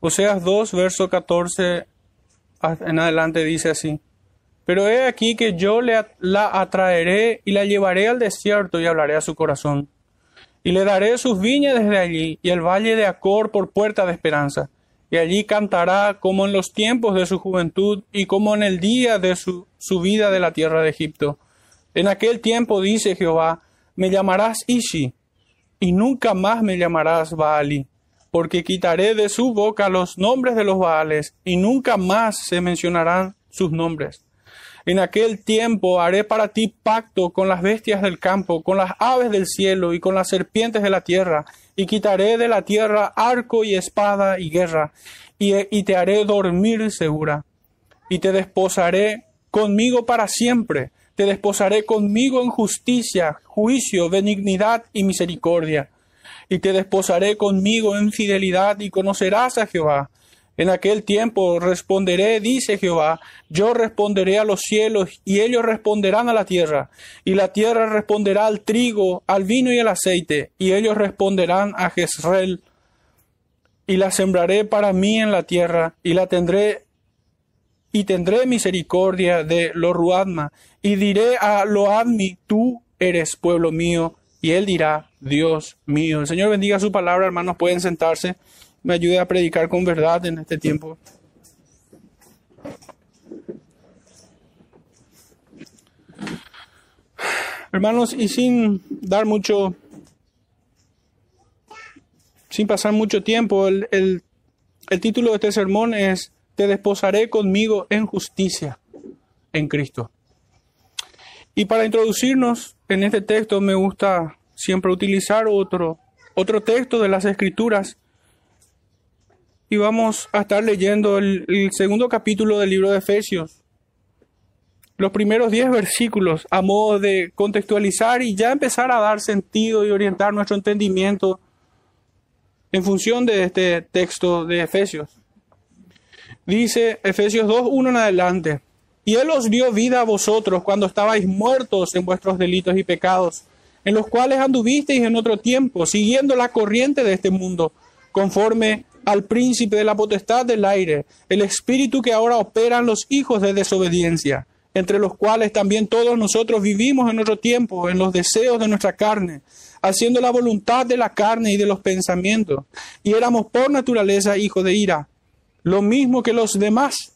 Oseas 2, verso 14 en adelante dice así. Pero he aquí que yo la atraeré y la llevaré al desierto y hablaré a su corazón. Y le daré sus viñas desde allí y el valle de Acor por puerta de esperanza. Y allí cantará como en los tiempos de su juventud y como en el día de su subida de la tierra de Egipto. En aquel tiempo dice Jehová, me llamarás Ishi y nunca más me llamarás Baali, porque quitaré de su boca los nombres de los Baales y nunca más se mencionarán sus nombres. En aquel tiempo haré para ti pacto con las bestias del campo, con las aves del cielo y con las serpientes de la tierra, y quitaré de la tierra arco y espada y guerra, y, te haré dormir segura, y te desposaré conmigo para siempre, te desposaré conmigo en justicia, juicio, benignidad y misericordia, y te desposaré conmigo en fidelidad, y conocerás a Jehová. En aquel tiempo responderé, dice Jehová, yo responderé a los cielos y ellos responderán a la tierra, y la tierra responderá al trigo, al vino y al aceite, y ellos responderán a Jezreel, y la sembraré para mí en la tierra, y la tendré, y tendré misericordia de Loruadma, y diré a Loadmi, tú eres pueblo mío, y él dirá, Dios mío. El Señor bendiga su palabra, hermanos, pueden sentarse me ayude a predicar con verdad en este tiempo. Hermanos, y sin dar mucho, sin pasar mucho tiempo, el, el título de este sermón es Te desposaré conmigo en justicia en Cristo. Y para introducirnos en este texto me gusta siempre utilizar otro, otro texto de las Escrituras y vamos a estar leyendo el, segundo capítulo del libro de Efesios. Los primeros diez versículos a modo de contextualizar y ya empezar a dar sentido y orientar nuestro entendimiento en función de este texto de Efesios. Dice Efesios 2, 1 en adelante. Y Él os dio vida a vosotros cuando estabais muertos en vuestros delitos y pecados, en los cuales anduvisteis en otro tiempo, siguiendo la corriente de este mundo, conforme al príncipe de la potestad del aire, el espíritu que ahora operan los hijos de desobediencia, entre los cuales también todos nosotros vivimos en otro tiempo, en los deseos de nuestra carne, haciendo la voluntad de la carne y de los pensamientos, y éramos por naturaleza hijos de ira, lo mismo que los demás.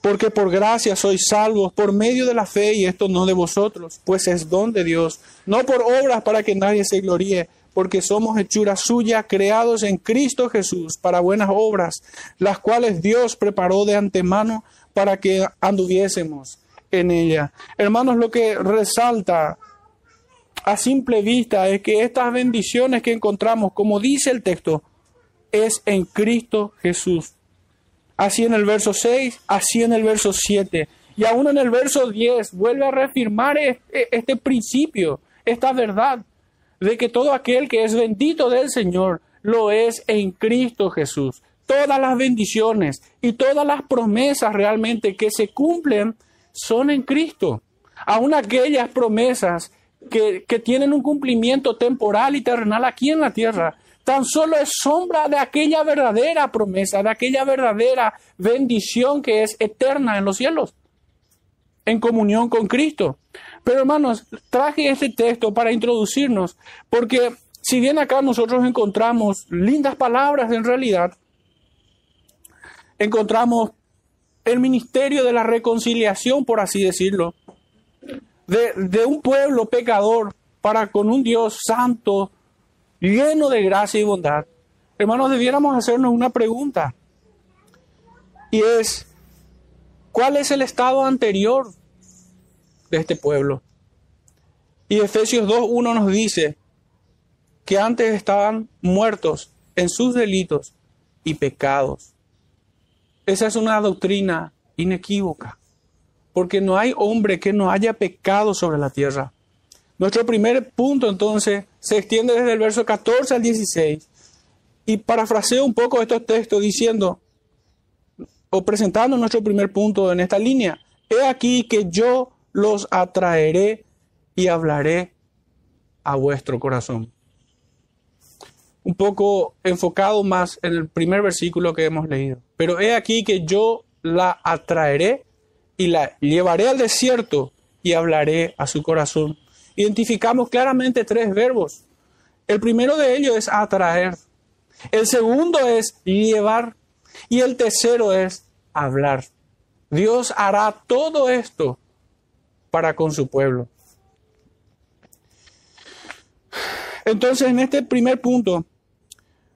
Porque por gracia sois salvos por medio de la fe y esto no de vosotros, pues es don de Dios, no por obras para que nadie se gloríe porque somos hechura suya, creados en Cristo Jesús para buenas obras, las cuales Dios preparó de antemano para que anduviésemos en ella. Hermanos, lo que resalta a simple vista es que estas bendiciones que encontramos, como dice el texto, es en Cristo Jesús. Así en el verso 6, así en el verso 7. Y aún en el verso 10 vuelve a reafirmar este, este principio, esta verdad de que todo aquel que es bendito del Señor lo es en Cristo Jesús. Todas las bendiciones y todas las promesas realmente que se cumplen son en Cristo. Aún aquellas promesas que, que tienen un cumplimiento temporal y terrenal aquí en la tierra, tan solo es sombra de aquella verdadera promesa, de aquella verdadera bendición que es eterna en los cielos, en comunión con Cristo. Pero hermanos, traje este texto para introducirnos, porque si bien acá nosotros encontramos lindas palabras en realidad, encontramos el ministerio de la reconciliación, por así decirlo, de, de, un pueblo pecador para con un Dios santo, lleno de gracia y bondad. Hermanos, debiéramos hacernos una pregunta. Y es, ¿cuál es el estado anterior de este pueblo. Y Efesios 2.1 nos dice que antes estaban muertos en sus delitos y pecados. Esa es una doctrina inequívoca. porque no hay hombre que no haya pecado sobre la tierra. Nuestro primer punto entonces se extiende desde el verso 14 al 16 y parafraseo un poco estos textos diciendo o presentando nuestro primer punto en esta línea. He aquí que yo los atraeré y hablaré a vuestro corazón. Un poco enfocado más en el primer versículo que hemos leído. Pero he aquí que yo la atraeré y la llevaré al desierto y hablaré a su corazón identificamos claramente tres verbos. El primero de ellos es atraer. El segundo es llevar. Y el tercero es hablar. Dios hará todo esto para con su pueblo. Entonces, en este primer punto,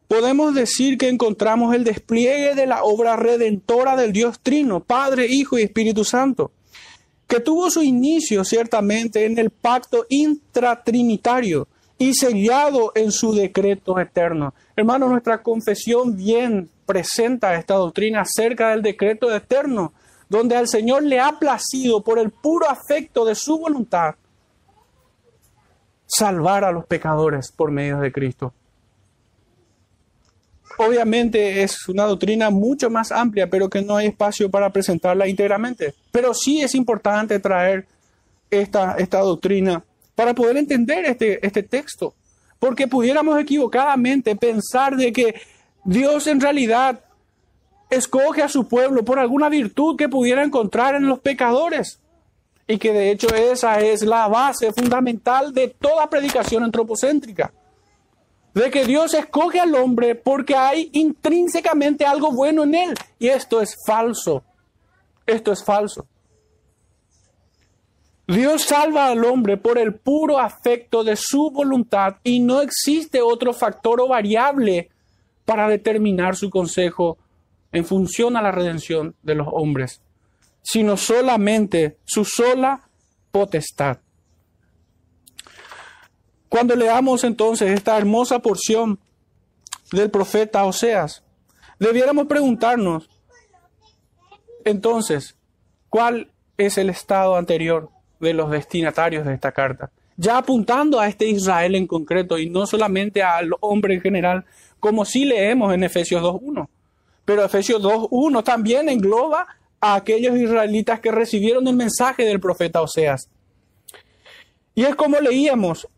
podemos decir que encontramos el despliegue de la obra redentora del Dios Trino, Padre, Hijo y Espíritu Santo que tuvo su inicio ciertamente en el pacto intratrinitario y sellado en su decreto eterno. Hermano, nuestra confesión bien presenta esta doctrina acerca del decreto eterno, donde al Señor le ha placido por el puro afecto de su voluntad salvar a los pecadores por medio de Cristo. Obviamente es una doctrina mucho más amplia, pero que no hay espacio para presentarla íntegramente. Pero sí es importante traer esta, esta doctrina para poder entender este, este texto. Porque pudiéramos equivocadamente pensar de que Dios en realidad escoge a su pueblo por alguna virtud que pudiera encontrar en los pecadores. Y que de hecho esa es la base fundamental de toda predicación antropocéntrica de que Dios escoge al hombre porque hay intrínsecamente algo bueno en él. Y esto es falso. Esto es falso. Dios salva al hombre por el puro afecto de su voluntad y no existe otro factor o variable para determinar su consejo en función a la redención de los hombres, sino solamente su sola potestad. Cuando leamos entonces esta hermosa porción del profeta Oseas, debiéramos preguntarnos entonces, ¿cuál es el estado anterior de los destinatarios de esta carta? Ya apuntando a este Israel en concreto y no solamente al hombre en general, como sí leemos en Efesios 2.1. Pero Efesios 2.1 también engloba a aquellos israelitas que recibieron el mensaje del profeta Oseas. Y es como leíamos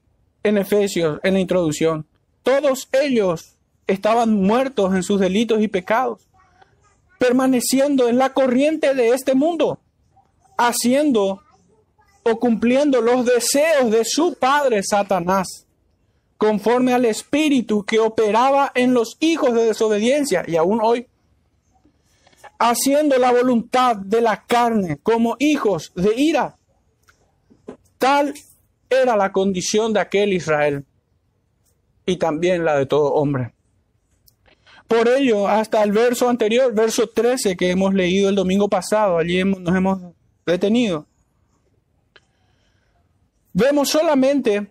en Efesios, en la introducción. Todos ellos estaban muertos en sus delitos y pecados, permaneciendo en la corriente de este mundo, haciendo o cumpliendo los deseos de su padre Satanás, conforme al espíritu que operaba en los hijos de desobediencia y aún hoy, haciendo la voluntad de la carne como hijos de ira. Tal era la condición de aquel Israel y también la de todo hombre. Por ello, hasta el verso anterior, verso 13 que hemos leído el domingo pasado, allí nos hemos detenido, vemos solamente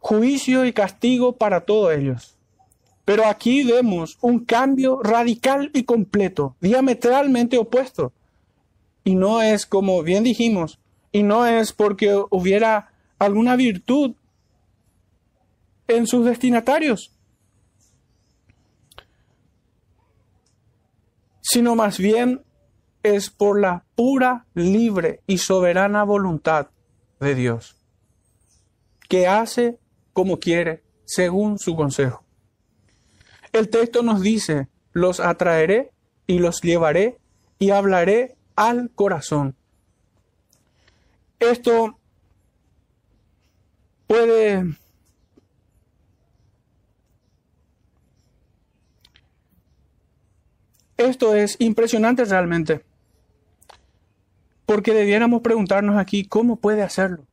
juicio y castigo para todos ellos. Pero aquí vemos un cambio radical y completo, diametralmente opuesto. Y no es, como bien dijimos, y no es porque hubiera alguna virtud en sus destinatarios, sino más bien es por la pura, libre y soberana voluntad de Dios, que hace como quiere, según su consejo. El texto nos dice, los atraeré y los llevaré y hablaré al corazón. Esto puede Esto es impresionante realmente. Porque debiéramos preguntarnos aquí, ¿cómo puede hacerlo?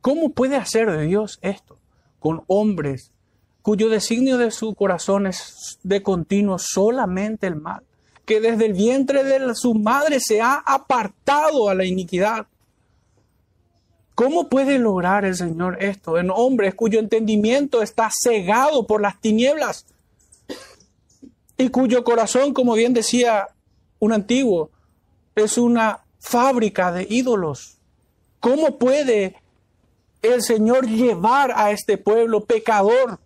¿Cómo puede hacer de Dios esto con hombres cuyo designio de su corazón es de continuo solamente el mal? Que desde el vientre de su madre se ha apartado a la iniquidad ¿Cómo puede lograr el Señor esto en hombres cuyo entendimiento está cegado por las tinieblas y cuyo corazón, como bien decía un antiguo, es una fábrica de ídolos. ¿Cómo puede el Señor llevar a este pueblo pecador?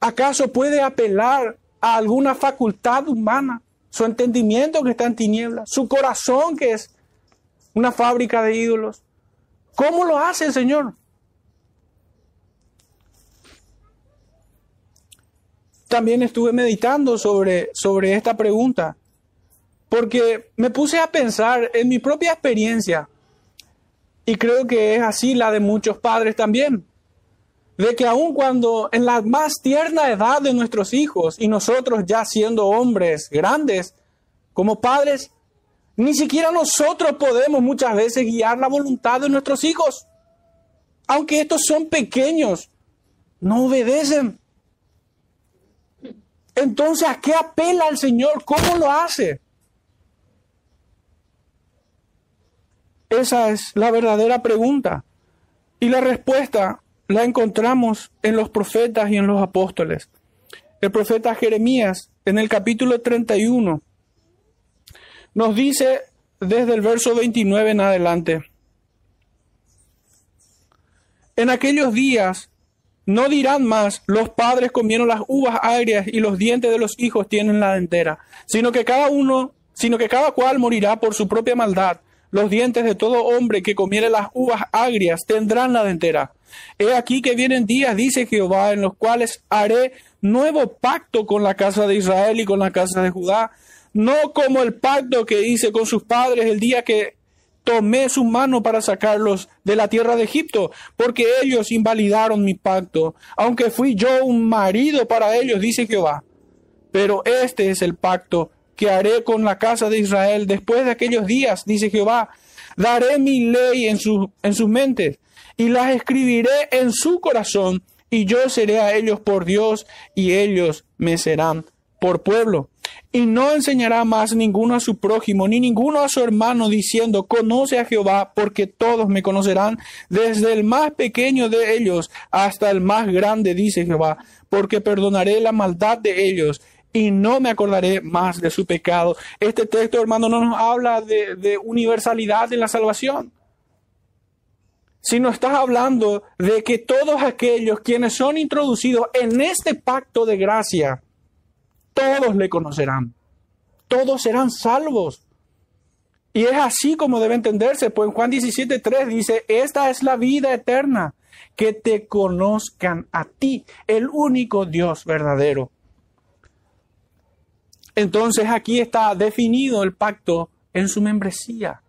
¿Acaso puede apelar a alguna facultad humana? Su entendimiento que está en tinieblas, su corazón que es una fábrica de ídolos. ¿Cómo lo hace el Señor? También estuve meditando sobre, sobre esta pregunta, porque me puse a pensar en mi propia experiencia, y creo que es así la de muchos padres también, de que aun cuando en la más tierna edad de nuestros hijos, y nosotros ya siendo hombres grandes, como padres, ni siquiera nosotros podemos muchas veces guiar la voluntad de nuestros hijos. Aunque estos son pequeños, no obedecen. Entonces, ¿a qué apela el Señor? ¿Cómo lo hace? Esa es la verdadera pregunta. Y la respuesta la encontramos en los profetas y en los apóstoles. El profeta Jeremías, en el capítulo 31, nos dice desde el verso 29 en adelante, en aquellos días no dirán más, los padres comieron las uvas agrias y los dientes de los hijos tienen la dentera, sino que cada uno, sino que cada cual morirá por su propia maldad. Los dientes de todo hombre que comiere las uvas agrias tendrán la dentera. He aquí que vienen días, dice Jehová, en los cuales haré nuevo pacto con la casa de Israel y con la casa de Judá, no como el pacto que hice con sus padres el día que tomé su mano para sacarlos de la tierra de Egipto, porque ellos invalidaron mi pacto, aunque fui yo un marido para ellos, dice Jehová. Pero este es el pacto que haré con la casa de Israel después de aquellos días, dice Jehová. Daré mi ley en, en sus mentes y las escribiré en su corazón, y yo seré a ellos por Dios, y ellos me serán por pueblo. Y no enseñará más ninguno a su prójimo, ni ninguno a su hermano, diciendo, conoce a Jehová, porque todos me conocerán, desde el más pequeño de ellos hasta el más grande, dice Jehová, porque perdonaré la maldad de ellos y no me acordaré más de su pecado. Este texto, hermano, no nos habla de, universalidad en la salvación sino estás hablando de que todos aquellos quienes son introducidos en este pacto de gracia, todos le conocerán, todos serán salvos. Y es así como debe entenderse, pues en Juan 17.3 dice, esta es la vida eterna, que te conozcan a ti, el único Dios verdadero. Entonces aquí está definido el pacto en su membresía.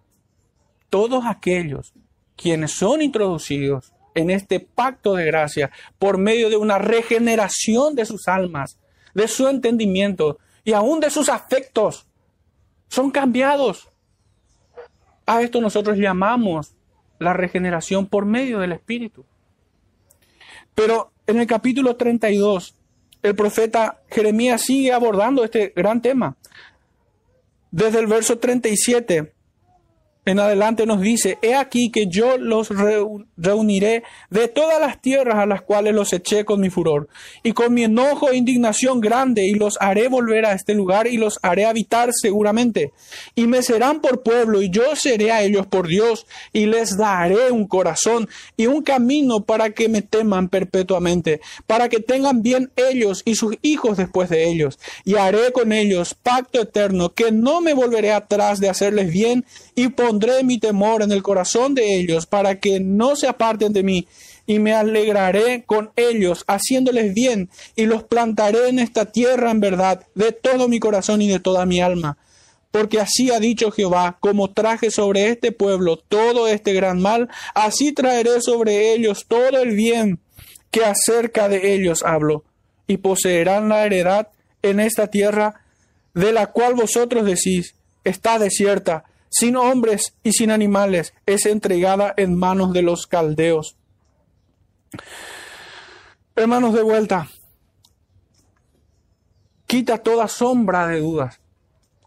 Todos aquellos quienes son introducidos en este pacto de gracia por medio de una regeneración de sus almas, de su entendimiento y aún de sus afectos. Son cambiados. A esto nosotros llamamos la regeneración por medio del Espíritu. Pero en el capítulo 32, el profeta Jeremías sigue abordando este gran tema. Desde el verso 37 en adelante nos dice, he aquí que yo los reuniré de todas las tierras a las cuales los eché con mi furor, y con mi enojo e indignación grande, y los haré volver a este lugar, y los haré habitar seguramente, y me serán por pueblo, y yo seré a ellos por Dios, y les daré un corazón y un camino para que me teman perpetuamente, para que tengan bien ellos y sus hijos después de ellos, y haré con ellos pacto eterno, que no me volveré atrás de hacerles bien, y pondré mi temor en el corazón de ellos para que no se aparten de mí y me alegraré con ellos, haciéndoles bien, y los plantaré en esta tierra en verdad, de todo mi corazón y de toda mi alma. Porque así ha dicho Jehová, como traje sobre este pueblo todo este gran mal, así traeré sobre ellos todo el bien que acerca de ellos hablo, y poseerán la heredad en esta tierra, de la cual vosotros decís, está desierta, sin hombres y sin animales, es entregada en manos de los caldeos. Hermanos de vuelta, quita toda sombra de dudas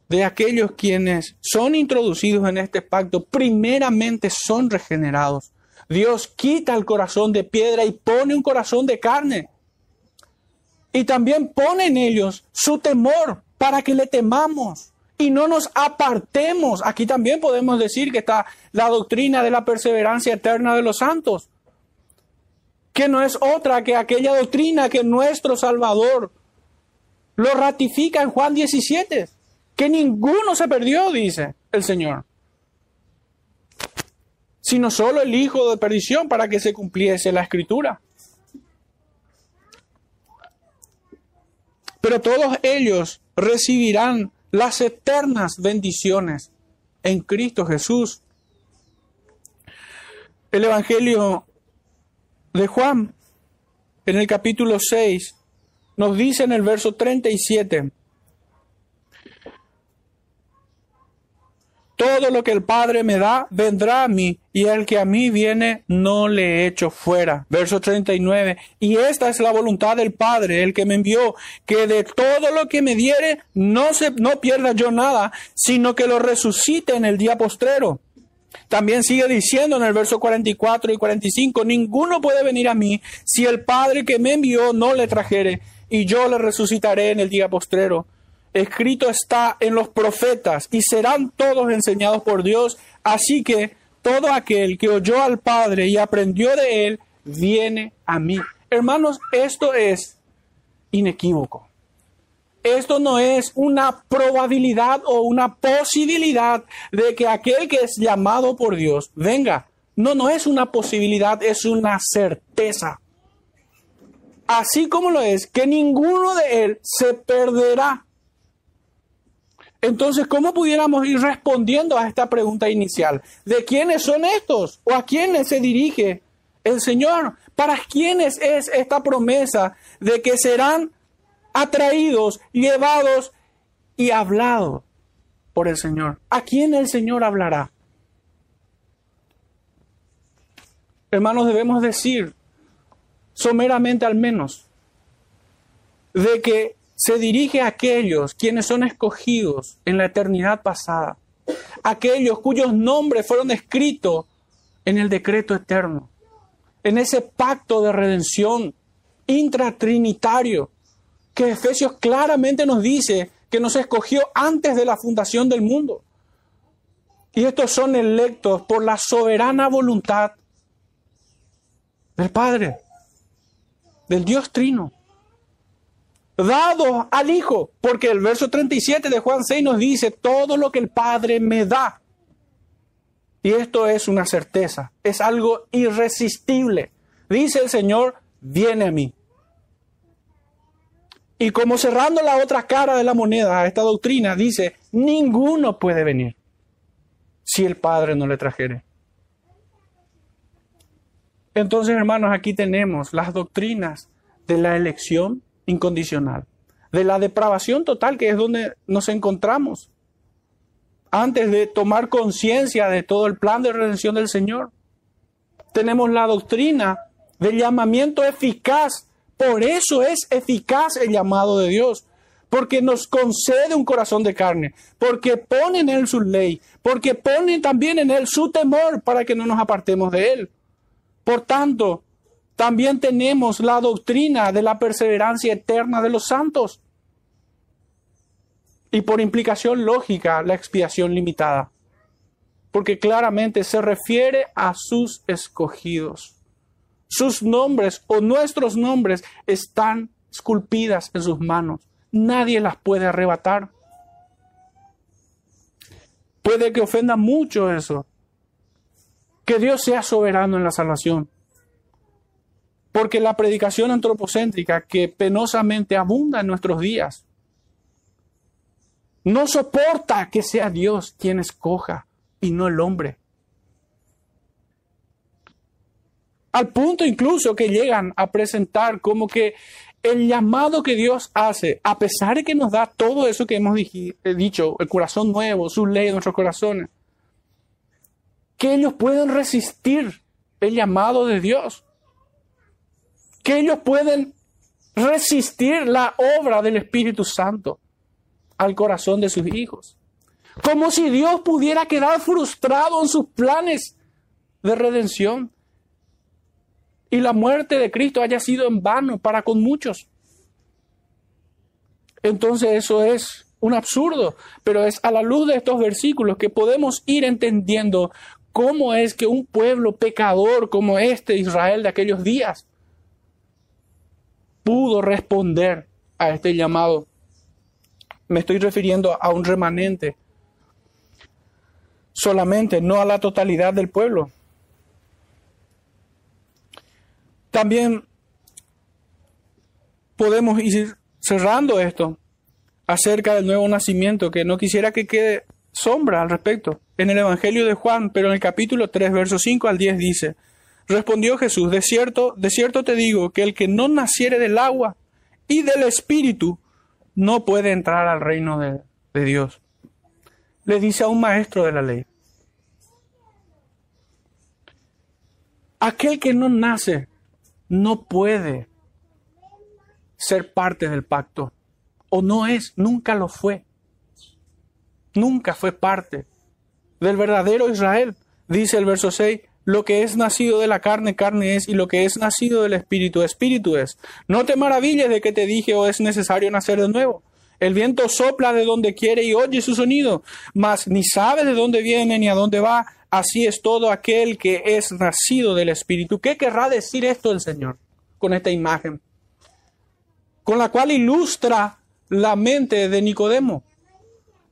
de aquellos quienes son introducidos en este pacto, primeramente son regenerados. Dios quita el corazón de piedra y pone un corazón de carne. Y también pone en ellos su temor para que le temamos y no nos apartemos. Aquí también podemos decir que está la doctrina de la perseverancia eterna de los santos, que no es otra que aquella doctrina que nuestro Salvador lo ratifica en Juan 17, que ninguno se perdió, dice el Señor, sino solo el Hijo de perdición para que se cumpliese la escritura. Pero todos ellos recibirán las eternas bendiciones en Cristo Jesús. El Evangelio de Juan, en el capítulo 6, nos dice en el verso 37, Todo lo que el Padre me da vendrá a mí, y el que a mí viene no le echo fuera. Verso 39. Y esta es la voluntad del Padre, el que me envió, que de todo lo que me diere no, se, no pierda yo nada, sino que lo resucite en el día postrero. También sigue diciendo en el verso 44 y 45, ninguno puede venir a mí si el Padre que me envió no le trajere, y yo le resucitaré en el día postrero escrito está en los profetas y serán todos enseñados por Dios. Así que todo aquel que oyó al Padre y aprendió de él, viene a mí. Hermanos, esto es inequívoco. Esto no es una probabilidad o una posibilidad de que aquel que es llamado por Dios venga. No, no es una posibilidad, es una certeza. Así como lo es que ninguno de él se perderá, entonces, ¿cómo pudiéramos ir respondiendo a esta pregunta inicial? ¿De quiénes son estos? ¿O a quiénes se dirige el Señor? ¿Para quiénes es esta promesa de que serán atraídos, llevados y hablados por el Señor? ¿A quién el Señor hablará? Hermanos, debemos decir, someramente al menos, de que se dirige a aquellos quienes son escogidos en la eternidad pasada, aquellos cuyos nombres fueron escritos en el decreto eterno, en ese pacto de redención intratrinitario que Efesios claramente nos dice que nos escogió antes de la fundación del mundo. Y estos son electos por la soberana voluntad del Padre, del Dios Trino dados al Hijo, porque el verso 37 de Juan 6 nos dice, todo lo que el Padre me da. Y esto es una certeza, es algo irresistible. Dice el Señor, viene a mí. Y como cerrando la otra cara de la moneda a esta doctrina, dice, ninguno puede venir si el Padre no le trajere. Entonces, hermanos, aquí tenemos las doctrinas de la elección, incondicional, de la depravación total, que es donde nos encontramos, antes de tomar conciencia de todo el plan de redención del Señor. Tenemos la doctrina del llamamiento eficaz, por eso es eficaz el llamado de Dios, porque nos concede un corazón de carne, porque pone en él su ley, porque pone también en él su temor para que no nos apartemos de él. Por tanto, también tenemos la doctrina de la perseverancia eterna de los santos. Y por implicación lógica, la expiación limitada. Porque claramente se refiere a sus escogidos. Sus nombres o nuestros nombres están esculpidas en sus manos. Nadie las puede arrebatar. Puede que ofenda mucho eso. Que Dios sea soberano en la salvación. Porque la predicación antropocéntrica que penosamente abunda en nuestros días no soporta que sea Dios quien escoja y no el hombre. Al punto incluso que llegan a presentar como que el llamado que Dios hace, a pesar de que nos da todo eso que hemos dicho, el corazón nuevo, su ley en nuestros corazones, que ellos pueden resistir el llamado de Dios que ellos pueden resistir la obra del Espíritu Santo al corazón de sus hijos. Como si Dios pudiera quedar frustrado en sus planes de redención y la muerte de Cristo haya sido en vano para con muchos. Entonces eso es un absurdo, pero es a la luz de estos versículos que podemos ir entendiendo cómo es que un pueblo pecador como este Israel de aquellos días pudo responder a este llamado. Me estoy refiriendo a un remanente solamente, no a la totalidad del pueblo. También podemos ir cerrando esto acerca del nuevo nacimiento, que no quisiera que quede sombra al respecto. En el Evangelio de Juan, pero en el capítulo 3, versos 5 al 10 dice, respondió Jesús, de cierto, de cierto te digo que el que no naciere del agua y del Espíritu no puede entrar al reino de, de Dios. Le dice a un maestro de la ley. Aquel que no nace no puede ser parte del pacto. O no es, nunca lo fue. Nunca fue parte del verdadero Israel. Dice el verso 6, lo que es nacido de la carne, carne es, y lo que es nacido del Espíritu, Espíritu es. No te maravilles de que te dije o es necesario nacer de nuevo. El viento sopla de donde quiere y oye su sonido, mas ni sabe de dónde viene ni a dónde va. Así es todo aquel que es nacido del Espíritu. ¿Qué querrá decir esto el Señor con esta imagen? Con la cual ilustra la mente de Nicodemo.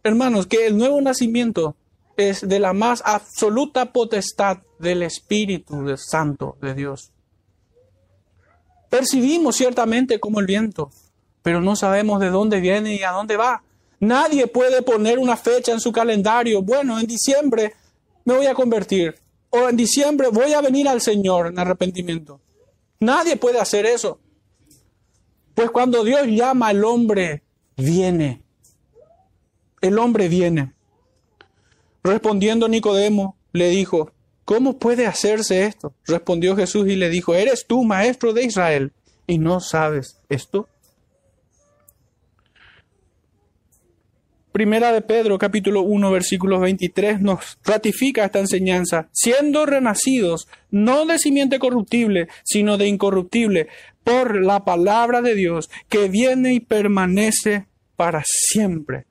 Hermanos, que el nuevo nacimiento es de la más absoluta potestad del Espíritu Santo de Dios. Percibimos ciertamente como el viento, pero no sabemos de dónde viene y a dónde va. Nadie puede poner una fecha en su calendario. Bueno, en diciembre me voy a convertir. O en diciembre voy a venir al Señor en arrepentimiento. Nadie puede hacer eso. Pues cuando Dios llama al hombre, viene. El hombre viene. Respondiendo Nicodemo, le dijo, ¿cómo puede hacerse esto? Respondió Jesús y le dijo, ¿eres tú maestro de Israel y no sabes esto? Primera de Pedro, capítulo 1, versículo 23, nos ratifica esta enseñanza, siendo renacidos no de simiente corruptible, sino de incorruptible, por la palabra de Dios, que viene y permanece para siempre.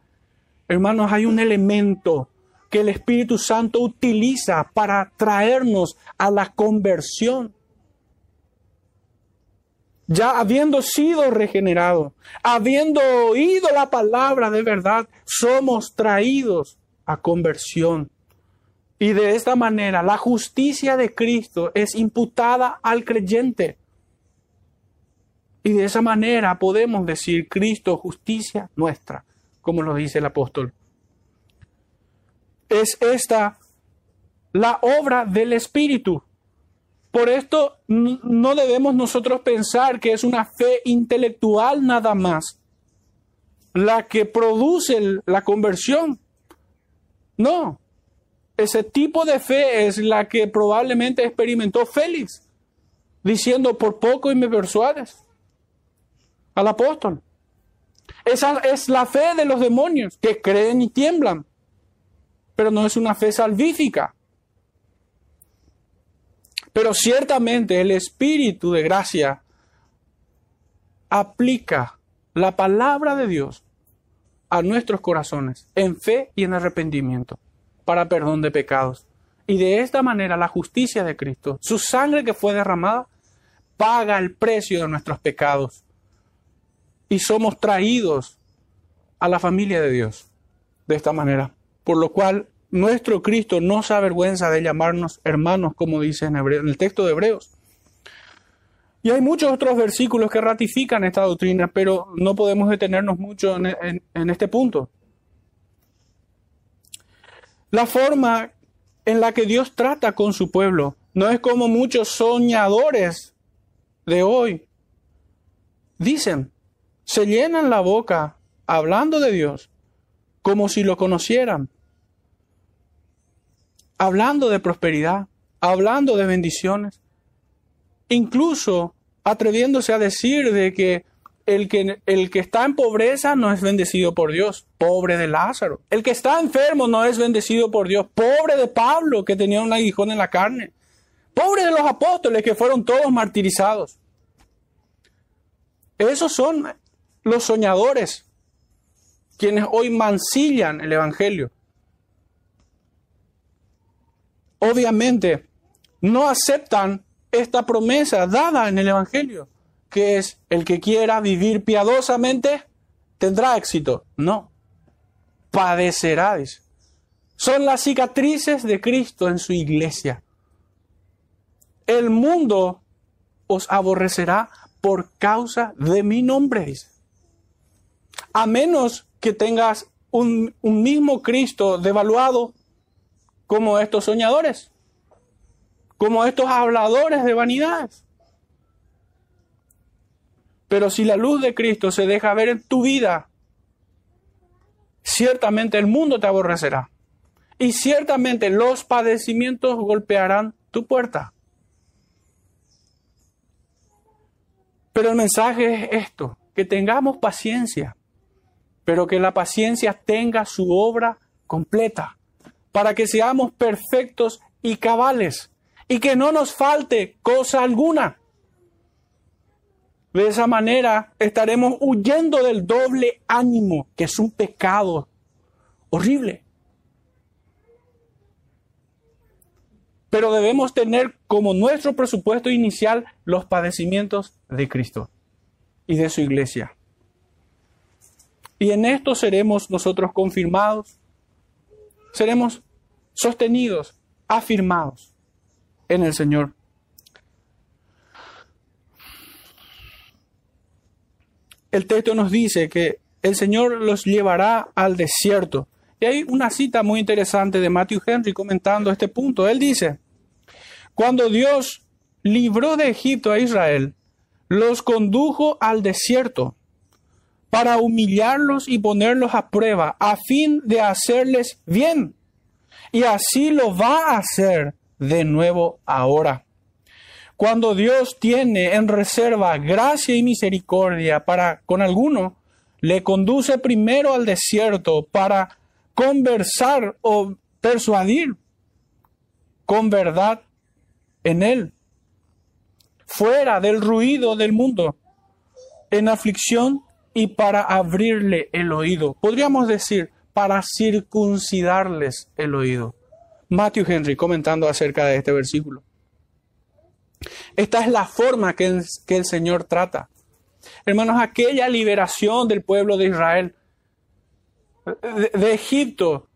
Hermanos, hay un elemento que el Espíritu Santo utiliza para traernos a la conversión ya habiendo sido regenerado, habiendo oído la palabra de verdad, somos traídos a conversión. Y de esta manera la justicia de Cristo es imputada al creyente. Y de esa manera podemos decir Cristo justicia nuestra, como lo dice el apóstol. Es esta la obra del Espíritu. Por esto no debemos nosotros pensar que es una fe intelectual nada más la que produce la conversión. No, ese tipo de fe es la que probablemente experimentó Félix, diciendo por poco y me persuades al apóstol. Esa es la fe de los demonios que creen y tiemblan, pero no es una fe salvífica. Pero ciertamente el Espíritu de gracia aplica la palabra de Dios a nuestros corazones en fe y en arrepentimiento para perdón de pecados. Y de esta manera la justicia de Cristo, su sangre que fue derramada, paga el precio de nuestros pecados. Y somos traídos a la familia de Dios de esta manera. Por lo cual nuestro Cristo no se avergüenza de llamarnos hermanos, como dice en, el texto de Hebreos. Y hay muchos otros versículos que ratifican esta doctrina, pero no podemos detenernos mucho en, este punto. La forma en la que Dios trata con su pueblo no es como muchos soñadores de hoy dicen, se llenan la boca hablando de Dios como si lo conocieran, hablando de prosperidad, hablando de bendiciones, incluso atreviéndose a decir de que el que, el que está en pobreza no es bendecido por Dios, pobre de Lázaro. El que está enfermo no es bendecido por Dios, pobre de Pablo que tenía un aguijón en la carne, pobre de los apóstoles que fueron todos martirizados. Esos son los soñadores quienes hoy mancillan el Evangelio. Obviamente, no aceptan esta promesa dada en el Evangelio, que es el que quiera vivir piadosamente tendrá éxito. No, padecerá. Son las cicatrices de Cristo en su iglesia. El mundo os aborrecerá por causa de mi nombre. A menos que tengas un, un mismo Cristo devaluado como estos soñadores como estos habladores de vanidades. Pero si la luz de Cristo se deja ver en tu vida, ciertamente el mundo te aborrecerá. Y ciertamente los padecimientos golpearán tu puerta. Pero el mensaje es esto, que tengamos paciencia, pero que la paciencia tenga su obra completa, para que seamos perfectos y cabales, y que no nos falte cosa alguna. De esa manera estaremos huyendo del doble ánimo, que es un pecado horrible. Pero debemos tener como nuestro presupuesto inicial los padecimientos de Cristo y de su iglesia. Y en esto seremos nosotros confirmados, seremos sostenidos, afirmados en el Señor. El texto nos dice que el Señor los llevará al desierto. Y hay una cita muy interesante de Matthew Henry comentando este punto. Él dice, cuando Dios libró de Egipto a Israel, los condujo al desierto para humillarlos y ponerlos a prueba a fin de hacerles bien. Y así lo va a hacer de nuevo ahora. Cuando Dios tiene en reserva gracia y misericordia para con alguno, le conduce primero al desierto para conversar o persuadir con verdad en él, fuera del ruido del mundo, en aflicción y para abrirle el oído. Podríamos decir, para circuncidarles el oído. Matthew Henry comentando acerca de este versículo. Esta es la forma que el, que el Señor trata. Hermanos, aquella liberación del pueblo de Israel, de, de Egipto,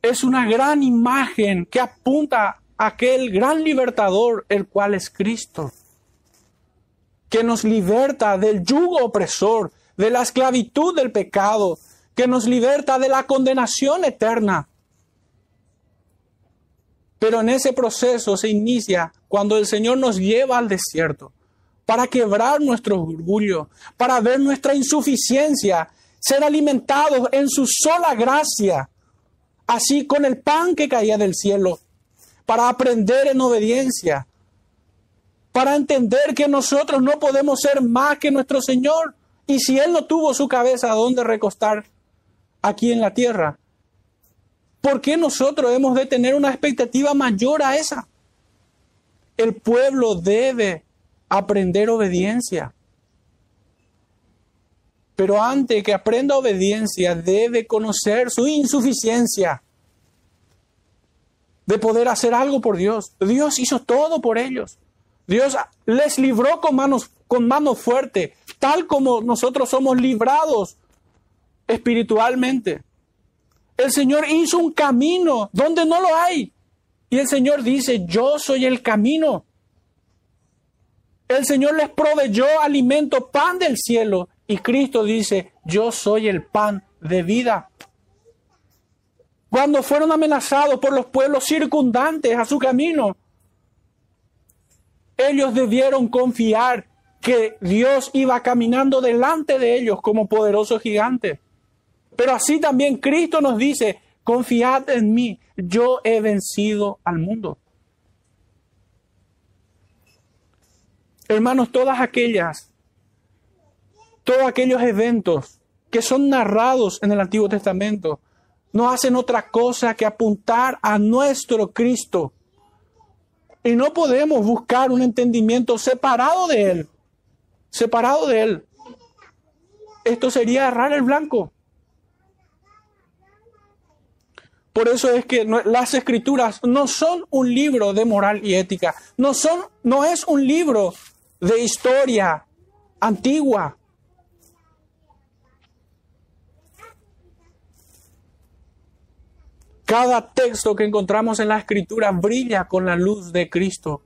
es una gran imagen que apunta a aquel gran libertador, el cual es Cristo, que nos liberta del yugo opresor, de la esclavitud del pecado, que nos liberta de la condenación eterna. Pero en ese proceso se inicia cuando el Señor nos lleva al desierto para quebrar nuestro orgullo, para ver nuestra insuficiencia, ser alimentados en su sola gracia, así con el pan que caía del cielo, para aprender en obediencia, para entender que nosotros no podemos ser más que nuestro Señor. Y si Él no tuvo su cabeza a dónde recostar aquí en la tierra, ¿Por qué nosotros hemos de tener una expectativa mayor a esa? El pueblo debe aprender obediencia. Pero antes que aprenda obediencia, debe conocer su insuficiencia de poder hacer algo por Dios. Dios hizo todo por ellos. Dios les libró con manos con mano fuerte, tal como nosotros somos librados espiritualmente. El Señor hizo un camino donde no lo hay. Y el Señor dice, yo soy el camino. El Señor les proveyó alimento, pan del cielo. Y Cristo dice, yo soy el pan de vida. Cuando fueron amenazados por los pueblos circundantes a su camino, ellos debieron confiar que Dios iba caminando delante de ellos como poderoso gigante. Pero así también Cristo nos dice, confiad en mí, yo he vencido al mundo. Hermanos, todas aquellas, todos aquellos eventos que son narrados en el Antiguo Testamento, no hacen otra cosa que apuntar a nuestro Cristo. Y no podemos buscar un entendimiento separado de Él. Separado de Él. Esto sería errar el blanco. Por eso es que las escrituras no son un libro de moral y ética, no, son, no es un libro de historia antigua. Cada texto que encontramos en la escritura brilla con la luz de Cristo,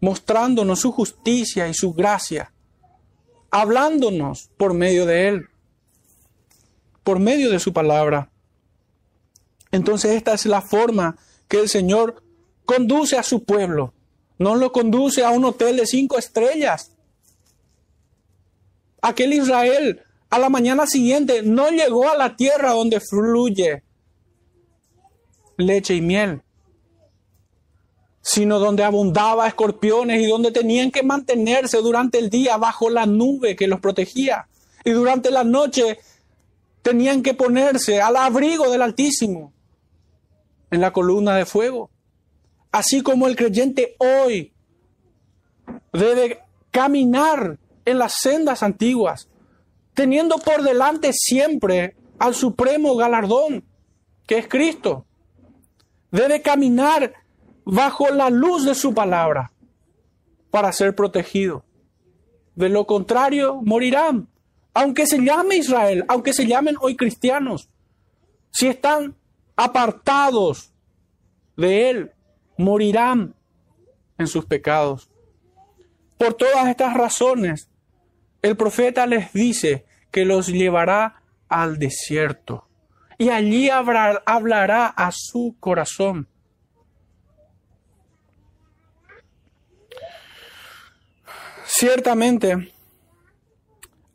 mostrándonos su justicia y su gracia, hablándonos por medio de Él, por medio de su palabra. Entonces esta es la forma que el Señor conduce a su pueblo. No lo conduce a un hotel de cinco estrellas. Aquel Israel a la mañana siguiente no llegó a la tierra donde fluye leche y miel, sino donde abundaba escorpiones y donde tenían que mantenerse durante el día bajo la nube que los protegía. Y durante la noche tenían que ponerse al abrigo del Altísimo en la columna de fuego. Así como el creyente hoy debe caminar en las sendas antiguas, teniendo por delante siempre al supremo galardón, que es Cristo. Debe caminar bajo la luz de su palabra para ser protegido. De lo contrario, morirán. Aunque se llame Israel, aunque se llamen hoy cristianos, si están apartados de Él, morirán en sus pecados. Por todas estas razones, el profeta les dice que los llevará al desierto y allí hablará a su corazón. Ciertamente,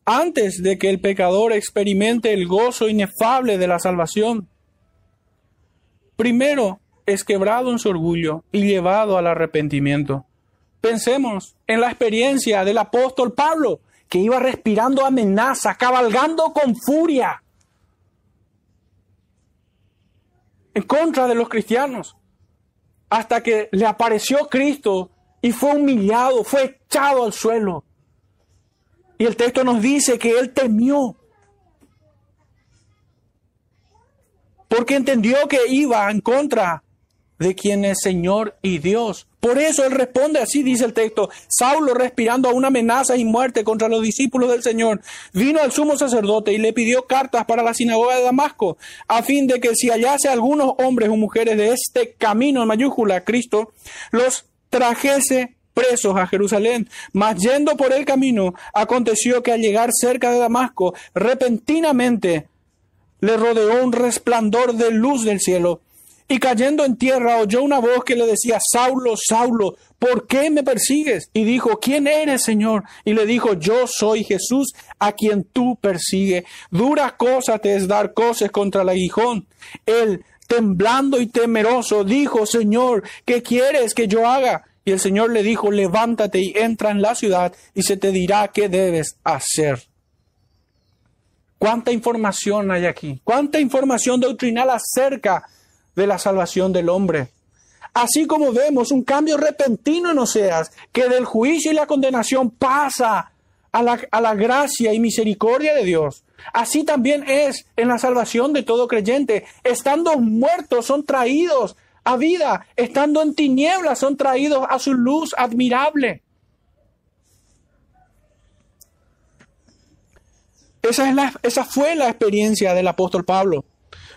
antes de que el pecador experimente el gozo inefable de la salvación, primero es quebrado en su orgullo y llevado al arrepentimiento. Pensemos en la experiencia del apóstol Pablo, que iba respirando amenaza, cabalgando con furia en contra de los cristianos, hasta que le apareció Cristo y fue humillado, fue echado al suelo. Y el texto nos dice que él temió, porque entendió que iba en contra de quien es Señor y Dios. Por eso él responde así, dice el texto, Saulo respirando a una amenaza y muerte contra los discípulos del Señor, vino al sumo sacerdote y le pidió cartas para la sinagoga de Damasco, a fin de que si hallase algunos hombres o mujeres de este camino en mayúscula, Cristo, los trajese presos a Jerusalén. Mas yendo por el camino, aconteció que al llegar cerca de Damasco, repentinamente le rodeó un resplandor de luz del cielo y cayendo en tierra oyó una voz que le decía, Saulo, Saulo, ¿por qué me persigues? Y dijo, ¿quién eres, Señor? Y le dijo, yo soy Jesús a quien tú persigues. Dura cosa te es dar cosas contra el aguijón. Él, temblando y temeroso, dijo, Señor, ¿qué quieres que yo haga? Y el Señor le dijo, levántate y entra en la ciudad y se te dirá qué debes hacer. ¿Cuánta información hay aquí? ¿Cuánta información doctrinal acerca de la salvación del hombre. Así como vemos un cambio repentino en Oseas, que del juicio y la condenación pasa a la, a la gracia y misericordia de Dios. Así también es en la salvación de todo creyente. Estando muertos son traídos a vida, estando en tinieblas son traídos a su luz admirable. Esa, es la, esa fue la experiencia del apóstol Pablo.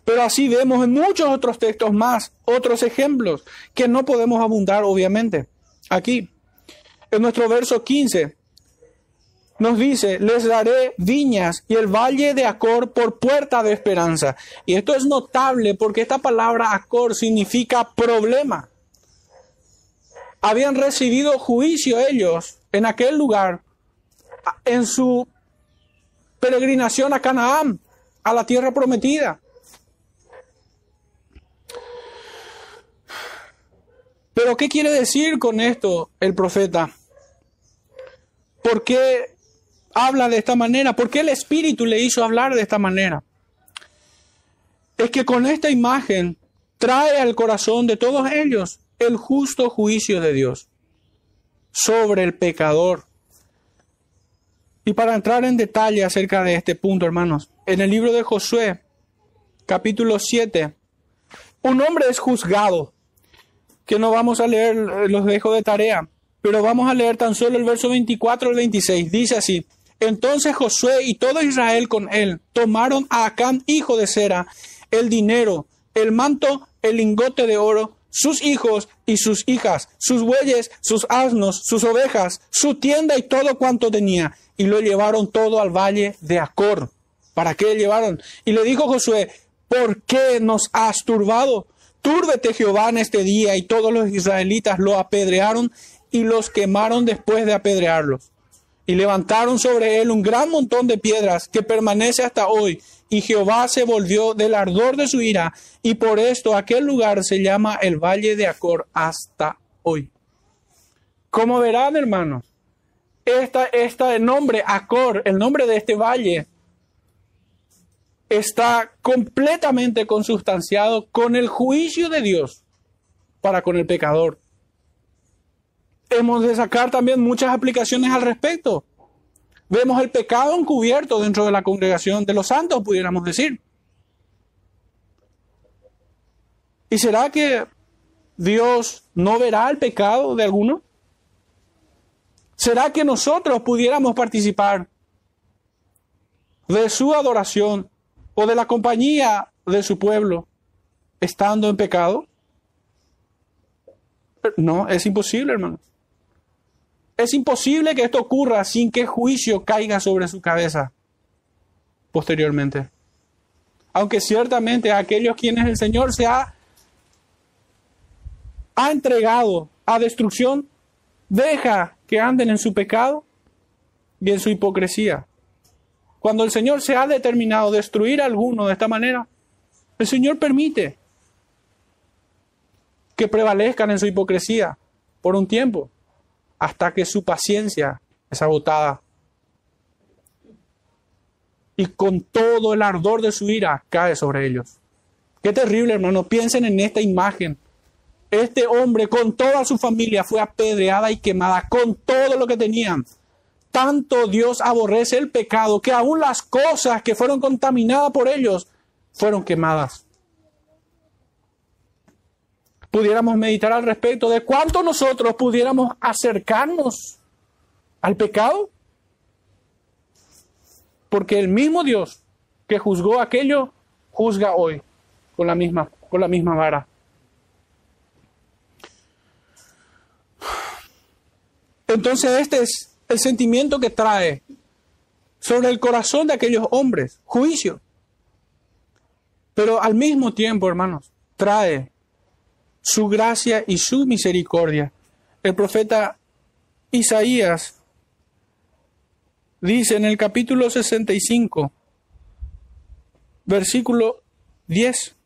Pero así vemos en muchos otros textos más, otros ejemplos que no podemos abundar, obviamente. Aquí, en nuestro verso 15, nos dice, les daré viñas y el valle de Acor por puerta de esperanza. Y esto es notable porque esta palabra Acor significa problema. Habían recibido juicio ellos en aquel lugar, en su peregrinación a Canaán, a la tierra prometida. Pero ¿qué quiere decir con esto el profeta? ¿Por qué habla de esta manera? ¿Por qué el Espíritu le hizo hablar de esta manera? Es que con esta imagen trae al corazón de todos ellos el justo juicio de Dios sobre el pecador. Y para entrar en detalle acerca de este punto, hermanos, en el libro de Josué, capítulo 7, un hombre es juzgado, que no vamos a leer, eh, los dejo de tarea, pero vamos a leer tan solo el verso 24 al 26. Dice así, entonces Josué y todo Israel con él tomaron a Acán, hijo de Sera, el dinero, el manto, el lingote de oro, sus hijos y sus hijas, sus bueyes, sus asnos, sus ovejas, su tienda y todo cuanto tenía, y lo llevaron todo al valle de Acor. ¿Para qué llevaron? Y le dijo Josué, ¿por qué nos has turbado? Túrbete Jehová en este día, y todos los israelitas lo apedrearon y los quemaron después de apedrearlos. Y levantaron sobre él un gran montón de piedras que permanece hasta hoy, y Jehová se volvió del ardor de su ira, y por esto aquel lugar se llama el Valle de Acor hasta hoy. Como verán, hermanos, esta, este nombre, Acor, el nombre de este valle, está completamente consustanciado con el juicio de Dios para con el pecador. Hemos de sacar también muchas aplicaciones al respecto. Vemos el pecado encubierto dentro de la congregación de los santos, pudiéramos decir. ¿Y será que Dios no verá el pecado de alguno? ¿Será que nosotros pudiéramos participar de su adoración o de la compañía de su pueblo estando en pecado? No, es imposible, hermano. Es imposible que esto ocurra sin que juicio caiga sobre su cabeza posteriormente. Aunque ciertamente aquellos quienes el Señor se ha, ha entregado a destrucción, deja que anden en su pecado y en su hipocresía. Cuando el Señor se ha determinado destruir a alguno de esta manera, el Señor permite que prevalezcan en su hipocresía por un tiempo hasta que su paciencia es agotada. Y con todo el ardor de su ira cae sobre ellos. Qué terrible, hermano. Piensen en esta imagen. Este hombre con toda su familia fue apedreada y quemada con todo lo que tenían. Tanto Dios aborrece el pecado que aún las cosas que fueron contaminadas por ellos fueron quemadas pudiéramos meditar al respecto de cuánto nosotros pudiéramos acercarnos al pecado. Porque el mismo Dios que juzgó aquello, juzga hoy con la misma, con la misma vara. Entonces este es el sentimiento que trae sobre el corazón de aquellos hombres, juicio. Pero al mismo tiempo, hermanos, trae su gracia y su misericordia. El profeta Isaías dice en el capítulo 65, versículo 10,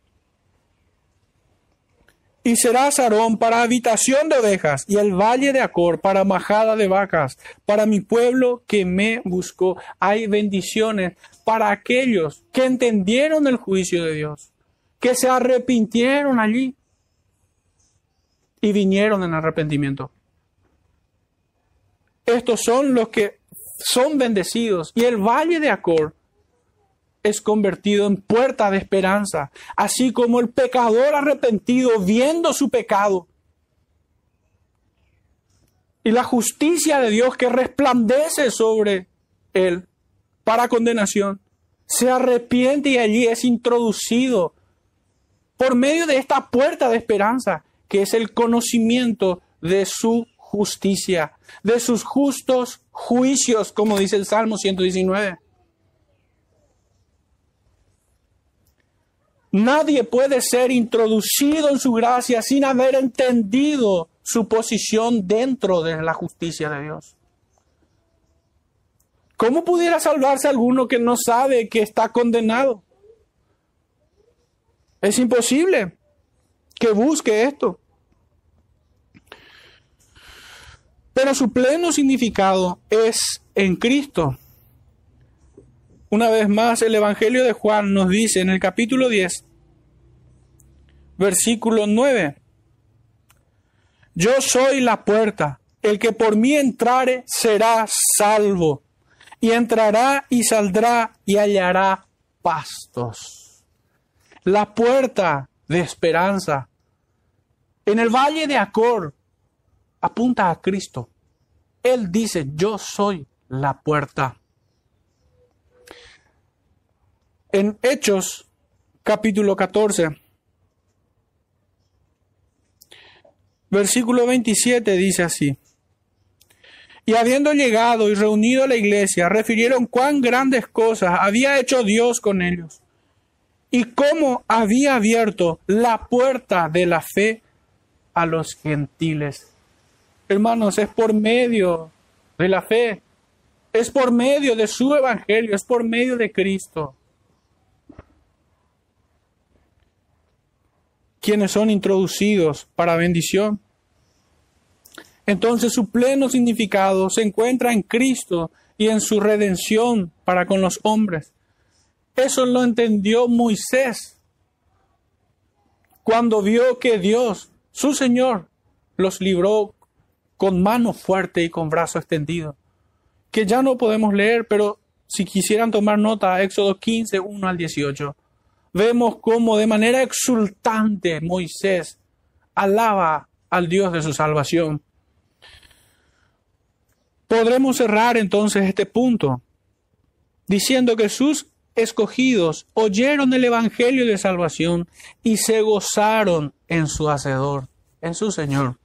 y será Sarón para habitación de ovejas y el valle de Acor para majada de vacas, para mi pueblo que me buscó. Hay bendiciones para aquellos que entendieron el juicio de Dios, que se arrepintieron allí, y vinieron en arrepentimiento. Estos son los que son bendecidos y el valle de Acor es convertido en puerta de esperanza, así como el pecador arrepentido viendo su pecado y la justicia de Dios que resplandece sobre él para condenación, se arrepiente y allí es introducido por medio de esta puerta de esperanza que es el conocimiento de su justicia, de sus justos juicios, como dice el Salmo 119. Nadie puede ser introducido en su gracia sin haber entendido su posición dentro de la justicia de Dios. ¿Cómo pudiera salvarse alguno que no sabe que está condenado? Es imposible que busque esto. Pero su pleno significado es en Cristo. Una vez más, el Evangelio de Juan nos dice en el capítulo 10, versículo 9, Yo soy la puerta, el que por mí entrare será salvo, y entrará y saldrá y hallará pastos. la puerta de esperanza. En el valle de Acor apunta a Cristo. Él dice, yo soy la puerta. En Hechos capítulo 14, versículo 27 dice así. Y habiendo llegado y reunido a la iglesia, refirieron cuán grandes cosas había hecho Dios con ellos y cómo había abierto la puerta de la fe a los gentiles. Hermanos, es por medio de la fe, es por medio de su evangelio, es por medio de Cristo. quienes son introducidos para bendición. Entonces su pleno significado se encuentra en Cristo y en su redención para con los hombres. Eso lo entendió Moisés cuando vio que Dios, su Señor, los libró con mano fuerte y con brazo extendido. Que ya no podemos leer, pero si quisieran tomar nota, Éxodo 15, 1 al 18 vemos cómo de manera exultante Moisés alaba al Dios de su salvación. Podremos cerrar entonces este punto diciendo que sus escogidos oyeron el Evangelio de salvación y se gozaron en su Hacedor, en su Señor.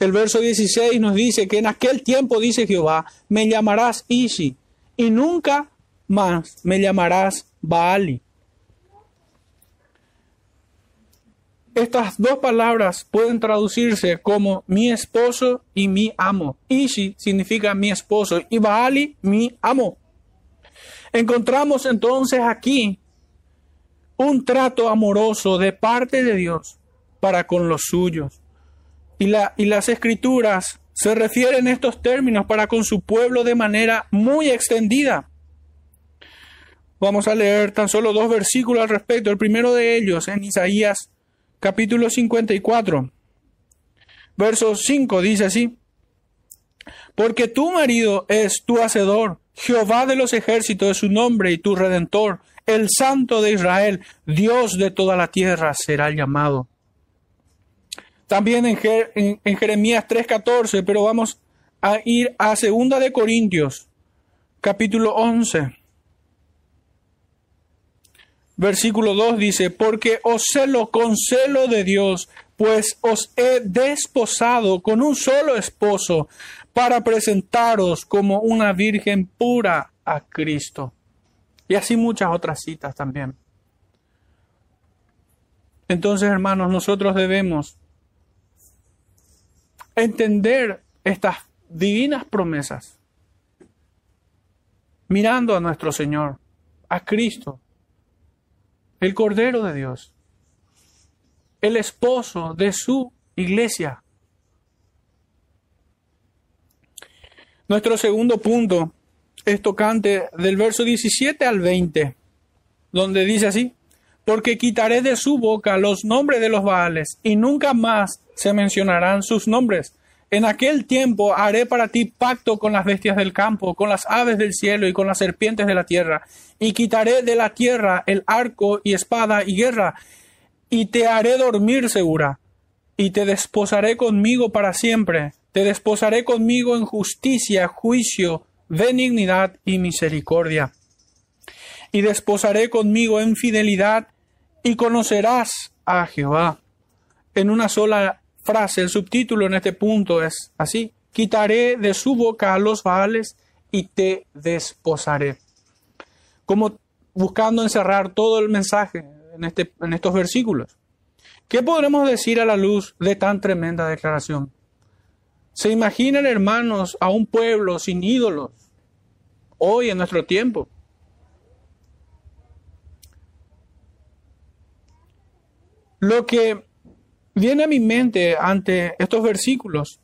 El verso 16 nos dice que en aquel tiempo, dice Jehová, me llamarás Ishi y nunca más me llamarás Baali Estas dos palabras pueden traducirse como mi esposo y mi amo. Ishi significa mi esposo y Baali mi amo. Encontramos entonces aquí un trato amoroso de parte de Dios para con los suyos. Y, la, y las escrituras se refieren estos términos para con su pueblo de manera muy extendida. Vamos a leer tan solo dos versículos al respecto. El primero de ellos en Isaías capítulo 54, verso 5 dice así, porque tu marido es tu hacedor, Jehová de los ejércitos es su nombre y tu redentor, el santo de Israel, Dios de toda la tierra será llamado. También en, Jeremías 3:14, pero vamos a ir a segunda de Corintios, capítulo 11. Versículo 2 dice, porque os celo con celo de Dios, pues os he desposado con un solo esposo para presentaros como una virgen pura a Cristo. Y así muchas otras citas también. Entonces, hermanos, nosotros debemos entender estas divinas promesas, mirando a nuestro Señor, a Cristo, el Cordero de Dios, el esposo de su iglesia. Nuestro segundo punto es tocante del verso 17 al 20, donde dice así, porque quitaré de su boca los nombres de los Baales y nunca más se mencionarán sus nombres. En aquel tiempo haré para ti pacto con las bestias del campo, con las aves del cielo y con las serpientes de la tierra, y quitaré de la tierra el arco y espada y guerra, y te haré dormir segura, y te desposaré conmigo para siempre, te desposaré conmigo en justicia, juicio, benignidad y misericordia. Y desposaré conmigo en fidelidad, y conocerás a Jehová. En una sola frase, el subtítulo en este punto es así, quitaré de su boca los baales y te desposaré. Como buscando encerrar todo el mensaje en, este, en estos versículos. ¿Qué podremos decir a la luz de tan tremenda declaración? ¿Se imaginan, hermanos, a un pueblo sin ídolos hoy en nuestro tiempo? Lo que viene a mi mente ante estos versículos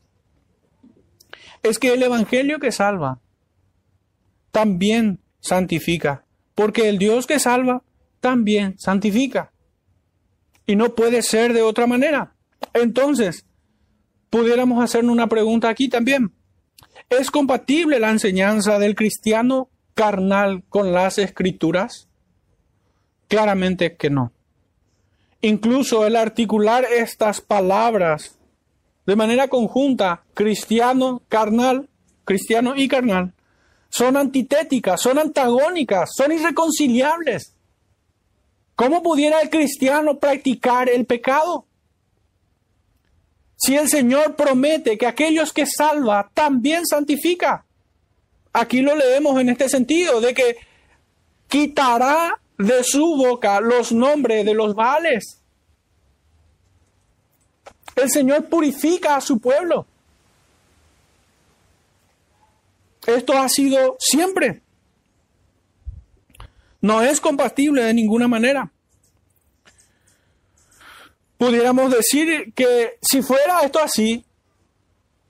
es que el Evangelio que salva también santifica, porque el Dios que salva también santifica. Y no puede ser de otra manera. Entonces, pudiéramos hacernos una pregunta aquí también. ¿Es compatible la enseñanza del cristiano carnal con las escrituras? Claramente que no. Incluso el articular estas palabras de manera conjunta, cristiano, carnal, cristiano y carnal, son antitéticas, son antagónicas, son irreconciliables. ¿Cómo pudiera el cristiano practicar el pecado? Si el Señor promete que aquellos que salva también santifica. Aquí lo leemos en este sentido, de que quitará de su boca los nombres de los vales. El Señor purifica a su pueblo. Esto ha sido siempre. No es compatible de ninguna manera. Pudiéramos decir que si fuera esto así,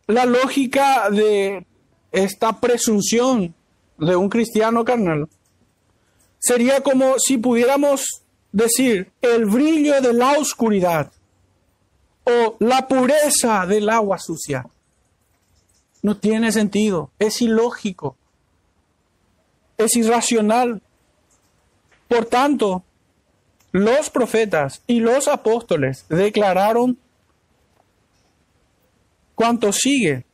la lógica de esta presunción de un cristiano carnal sería como si pudiéramos decir el brillo de la oscuridad o la pureza del agua sucia. No tiene sentido, es ilógico, es irracional. Por tanto, los profetas y los apóstoles declararon cuánto sigue.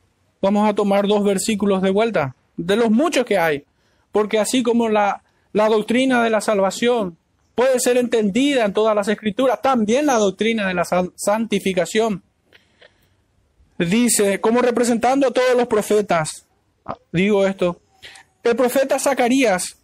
Vamos a tomar dos versículos de vuelta, de los muchos que hay, porque así como la, la doctrina de la salvación puede ser entendida en todas las escrituras, también la doctrina de la santificación. Dice, como representando a todos los profetas, digo esto, el profeta Zacarías,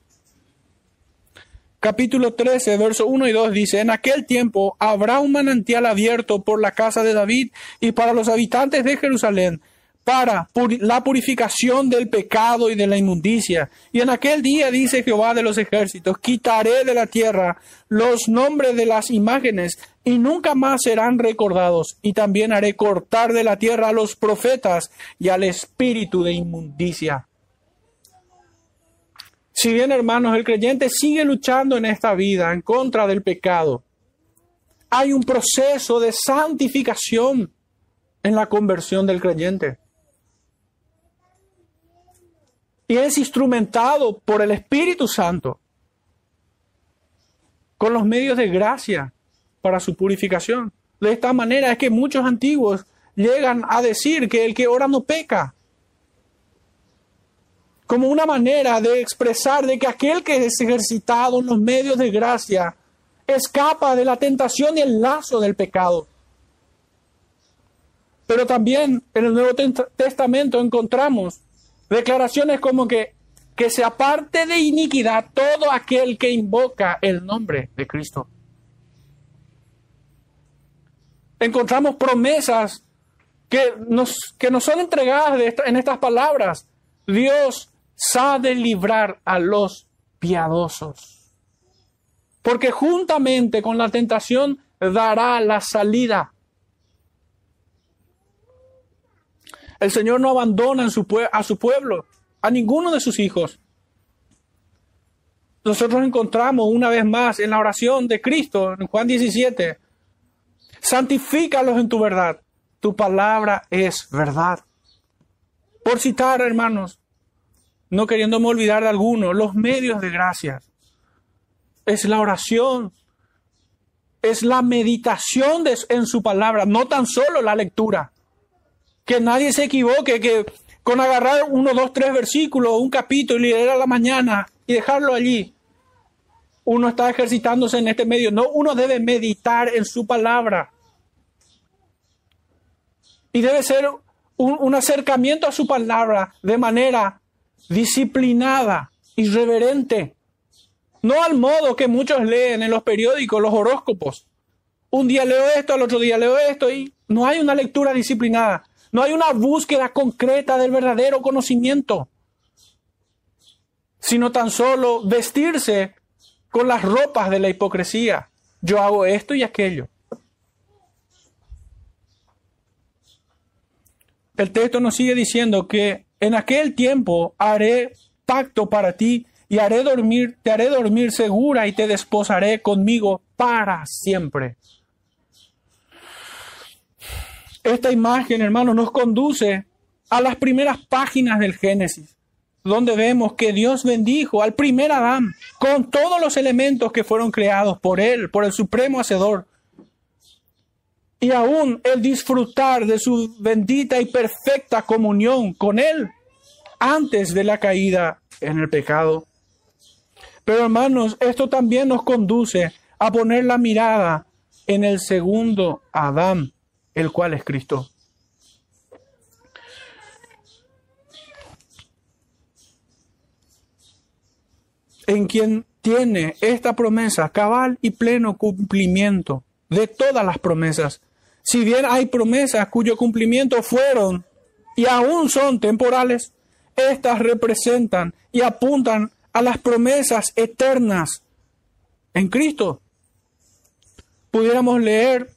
capítulo 13, verso 1 y 2 dice, en aquel tiempo habrá un manantial abierto por la casa de David y para los habitantes de Jerusalén para la purificación del pecado y de la inmundicia. Y en aquel día, dice Jehová de los ejércitos, quitaré de la tierra los nombres de las imágenes y nunca más serán recordados. Y también haré cortar de la tierra a los profetas y al espíritu de inmundicia. Si bien, hermanos, el creyente sigue luchando en esta vida en contra del pecado, hay un proceso de santificación en la conversión del creyente. Y es instrumentado por el Espíritu Santo con los medios de gracia para su purificación. De esta manera es que muchos antiguos llegan a decir que el que ora no peca, como una manera de expresar de que aquel que es ejercitado en los medios de gracia escapa de la tentación y el lazo del pecado. Pero también en el Nuevo Testamento encontramos Declaraciones como que, que se aparte de iniquidad todo aquel que invoca el nombre de Cristo. Encontramos promesas que nos, que nos son entregadas en estas palabras. Dios sabe librar a los piadosos. Porque juntamente con la tentación dará la salida. El Señor no abandona a su pueblo, a ninguno de sus hijos. Nosotros encontramos una vez más en la oración de Cristo, en Juan 17, santifícalos en tu verdad. Tu palabra es verdad. Por citar, hermanos, no queriéndome olvidar de alguno, los medios de gracia. Es la oración, es la meditación en su palabra, no tan solo la lectura que nadie se equivoque, que con agarrar uno, dos, tres versículos, un capítulo y leer a la mañana y dejarlo allí, uno está ejercitándose en este medio. No, uno debe meditar en su palabra. Y debe ser un, un acercamiento a su palabra de manera disciplinada y reverente. No al modo que muchos leen en los periódicos, los horóscopos. Un día leo esto, al otro día leo esto y no hay una lectura disciplinada. No hay una búsqueda concreta del verdadero conocimiento, sino tan solo vestirse con las ropas de la hipocresía. Yo hago esto y aquello. El texto nos sigue diciendo que en aquel tiempo haré pacto para ti y haré dormir, te haré dormir segura y te desposaré conmigo para siempre. Esta imagen, hermano, nos conduce a las primeras páginas del Génesis, donde vemos que Dios bendijo al primer Adán con todos los elementos que fueron creados por él, por el supremo hacedor, y aún el disfrutar de su bendita y perfecta comunión con Él antes de la caída en el pecado. Pero hermanos, esto también nos conduce a poner la mirada en el segundo Adán, el cual es Cristo. En quien tiene esta promesa cabal y pleno cumplimiento de todas las promesas. Si bien hay promesas cuyo cumplimiento fueron y aún son temporales, estas representan y apuntan a las promesas eternas en Cristo pudiéramos leer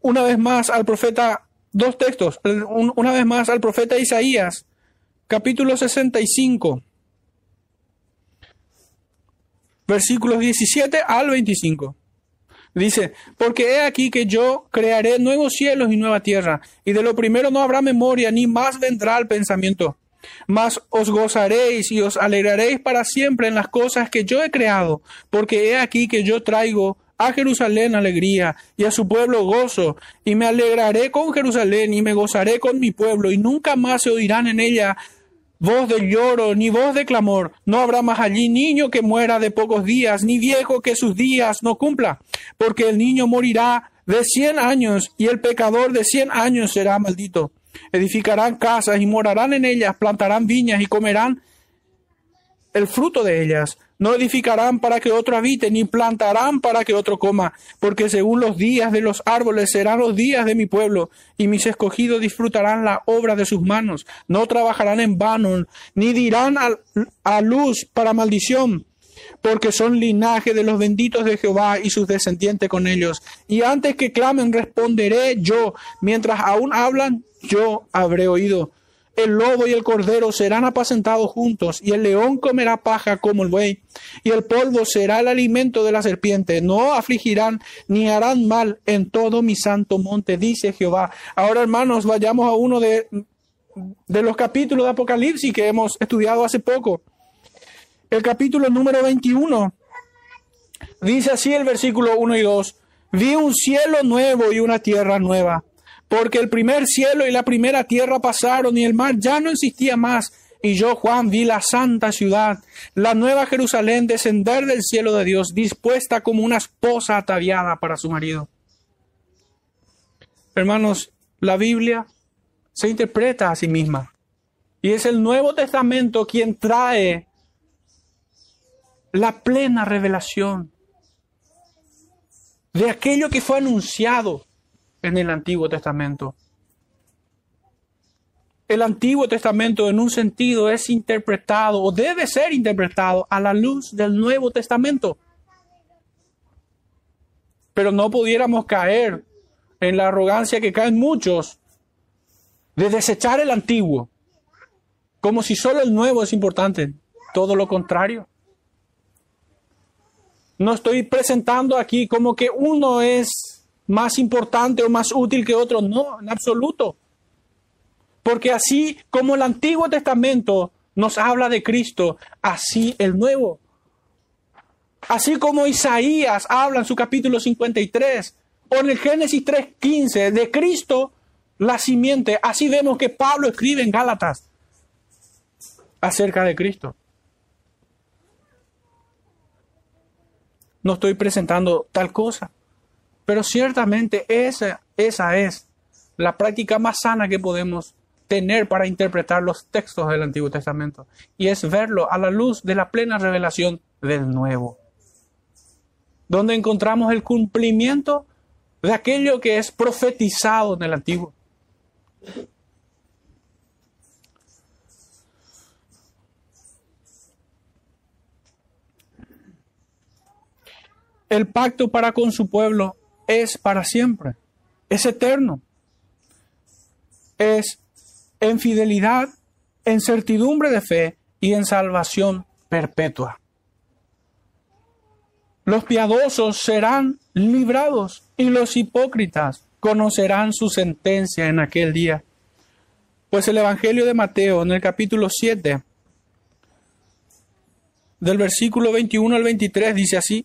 una vez más al profeta, dos textos, una vez más al profeta Isaías, capítulo 65, versículos 17 al 25. Dice, porque he aquí que yo crearé nuevos cielos y nueva tierra, y de lo primero no habrá memoria, ni más vendrá el pensamiento. Mas os gozaréis y os alegraréis para siempre en las cosas que yo he creado, porque he aquí que yo traigo a Jerusalén alegría y a su pueblo gozo, y me alegraré con Jerusalén y me gozaré con mi pueblo, y nunca más se oirán en ella voz de lloro ni voz de clamor. No habrá más allí niño que muera de pocos días, ni viejo que sus días no cumpla, porque el niño morirá de cien años y el pecador de cien años será maldito. Edificarán casas y morarán en ellas, plantarán viñas y comerán el fruto de ellas no edificarán para que otro habite, ni plantarán para que otro coma, porque según los días de los árboles serán los días de mi pueblo, y mis escogidos disfrutarán la obra de sus manos, no trabajarán en vano, ni dirán a, luz para maldición, porque son linaje de los benditos de Jehová y sus descendientes con ellos. Y antes que clamen responderé yo, mientras aún hablan, yo habré oído el lobo y el cordero serán apacentados juntos, y el león comerá paja como el buey, y el polvo será el alimento de la serpiente. No afligirán ni harán mal en todo mi santo monte, dice Jehová. Ahora, hermanos, vayamos a uno de, de los capítulos de Apocalipsis que hemos estudiado hace poco. El capítulo número 21. Dice así el versículo 1 y 2. Vi un cielo nuevo y una tierra nueva porque el primer cielo y la primera tierra pasaron y el mar ya no existía más. Y yo, Juan, vi la santa ciudad, la nueva Jerusalén, descender del cielo de Dios, dispuesta como una esposa ataviada para su marido. Hermanos, la Biblia se interpreta a sí misma. Y es el Nuevo Testamento quien trae la plena revelación de aquello que fue anunciado en el Antiguo Testamento. El Antiguo Testamento en un sentido es interpretado o debe ser interpretado a la luz del Nuevo Testamento. Pero no pudiéramos caer en la arrogancia que caen muchos de desechar el antiguo, como si solo el nuevo es importante. Todo lo contrario. No estoy presentando aquí como que uno es más importante o más útil que otro. No, en absoluto. Porque así como el Antiguo Testamento nos habla de Cristo, así el Nuevo. Así como Isaías habla en su capítulo 53 o en el Génesis 3.15 de Cristo, la simiente, así vemos que Pablo escribe en Gálatas acerca de Cristo. No estoy presentando tal cosa. Pero ciertamente esa, esa es la práctica más sana que podemos tener para interpretar los textos del Antiguo Testamento. Y es verlo a la luz de la plena revelación del Nuevo. Donde encontramos el cumplimiento de aquello que es profetizado en el Antiguo. El pacto para con su pueblo es para siempre, es eterno. Es en fidelidad, en certidumbre de fe y en salvación perpetua. Los piadosos serán librados y los hipócritas conocerán su sentencia en aquel día. Pues el Evangelio de Mateo en el capítulo 7, del versículo 21 al 23 dice así,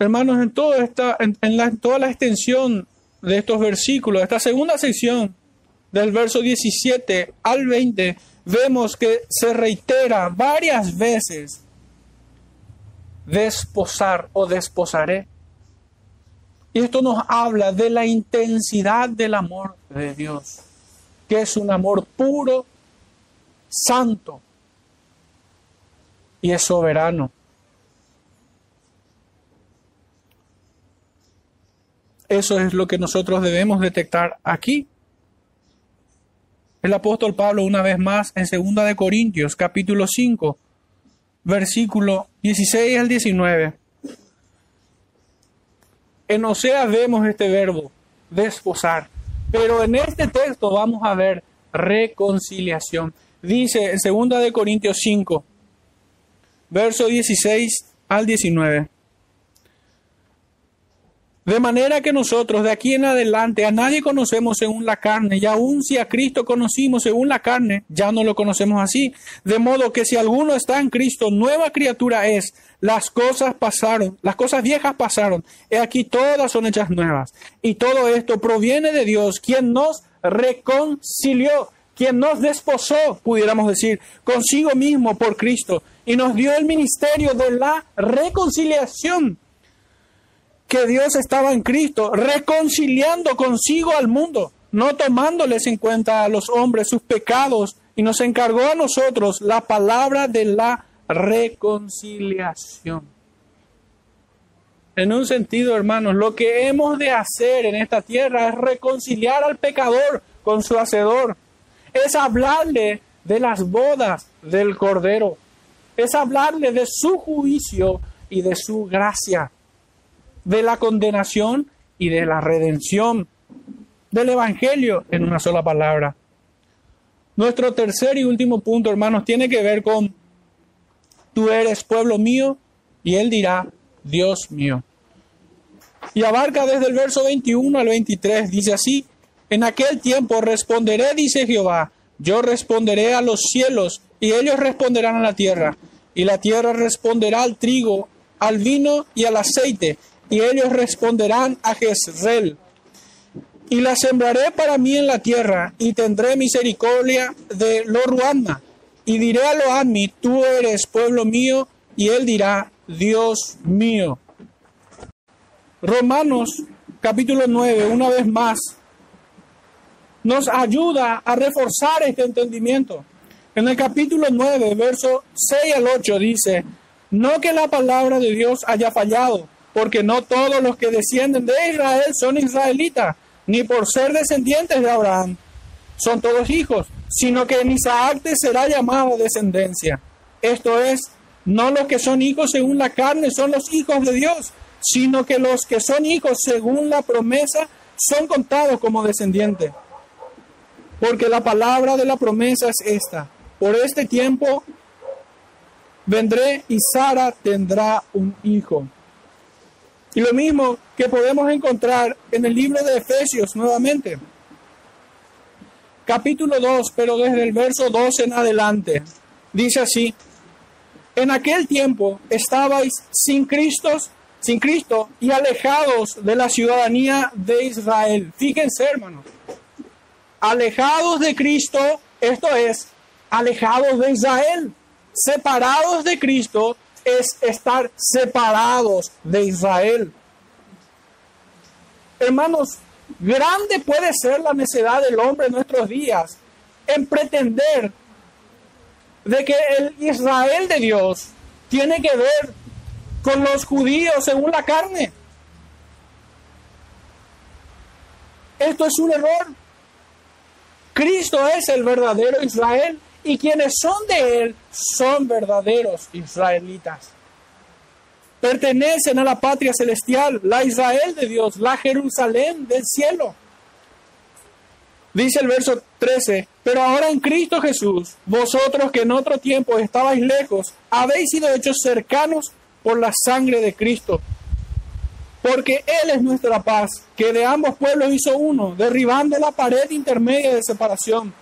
Hermanos, en, toda, esta, en, la, toda la extensión de estos versículos, esta segunda sección del verso 17 al 20, vemos que se reitera varias veces desposar o desposaré. Y esto nos habla de la intensidad del amor de Dios, que es un amor puro, santo y es soberano. Eso es lo que nosotros debemos detectar aquí. El apóstol Pablo una vez más en 2 de Corintios capítulo 5 versículo 16 al 19. En Oseas vemos este verbo desposar, pero en este texto vamos a ver reconciliación. Dice en 2 de Corintios 5 verso 16 al 19. De manera que nosotros de aquí en adelante a nadie conocemos según la carne, y aun si a Cristo conocimos según la carne, ya no lo conocemos así. De modo que si alguno está en Cristo, nueva criatura es. Las cosas pasaron, las cosas viejas pasaron, y aquí todas son hechas nuevas. Y todo esto proviene de Dios, quien nos reconcilió, quien nos desposó, pudiéramos decir, consigo mismo por Cristo, y nos dio el ministerio de la reconciliación que Dios estaba en Cristo, reconciliando consigo al mundo, no tomándoles en cuenta a los hombres sus pecados, y nos encargó a nosotros la palabra de la reconciliación. En un sentido, hermanos, lo que hemos de hacer en esta tierra es reconciliar al pecador con su hacedor, es hablarle de las bodas del Cordero, es hablarle de su juicio y de su gracia de la condenación y de la redención del Evangelio en una sola palabra. Nuestro tercer y último punto, hermanos, tiene que ver con tú eres pueblo mío y él dirá Dios mío. Y abarca desde el verso 21 al 23, dice así, en aquel tiempo responderé, dice Jehová, yo responderé a los cielos y ellos responderán a la tierra, y la tierra responderá al trigo, al vino y al aceite, y ellos responderán a Jezreel. Y la sembraré para mí en la tierra, y tendré misericordia de Loruana. Y diré a Loami, tú eres pueblo mío, y él dirá, Dios mío. Romanos capítulo 9, una vez más, nos ayuda a reforzar este entendimiento. En el capítulo 9, verso 6 al 8 dice, no que la palabra de Dios haya fallado, porque no todos los que descienden de Israel son israelitas, ni por ser descendientes de Abraham son todos hijos, sino que en Isaac te será llamado descendencia. Esto es, no los que son hijos según la carne son los hijos de Dios, sino que los que son hijos según la promesa son contados como descendientes. Porque la palabra de la promesa es esta, por este tiempo vendré y Sara tendrá un hijo. Y lo mismo que podemos encontrar en el libro de Efesios nuevamente. Capítulo 2, pero desde el verso 2 en adelante. Dice así, en aquel tiempo estabais sin Cristo, sin Cristo y alejados de la ciudadanía de Israel. Fíjense, hermanos. Alejados de Cristo, esto es, alejados de Israel, separados de Cristo es estar separados de Israel. Hermanos, grande puede ser la necedad del hombre en nuestros días en pretender de que el Israel de Dios tiene que ver con los judíos según la carne. Esto es un error. Cristo es el verdadero Israel y quienes son de Él son verdaderos israelitas. pertenecen a la patria celestial, la Israel de Dios, la Jerusalén del cielo. Dice el verso 13, pero ahora en Cristo Jesús, vosotros que en otro tiempo estabais lejos, habéis sido hechos cercanos por la sangre de Cristo. Porque Él es nuestra paz, que de ambos pueblos hizo uno, derribando la pared intermedia de separación,